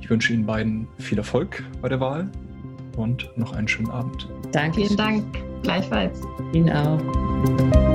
Ich wünsche Ihnen beiden viel Erfolg bei der Wahl und noch einen schönen Abend. Danke. Vielen Dank. Gleichfalls. Ihnen auch. Thank you.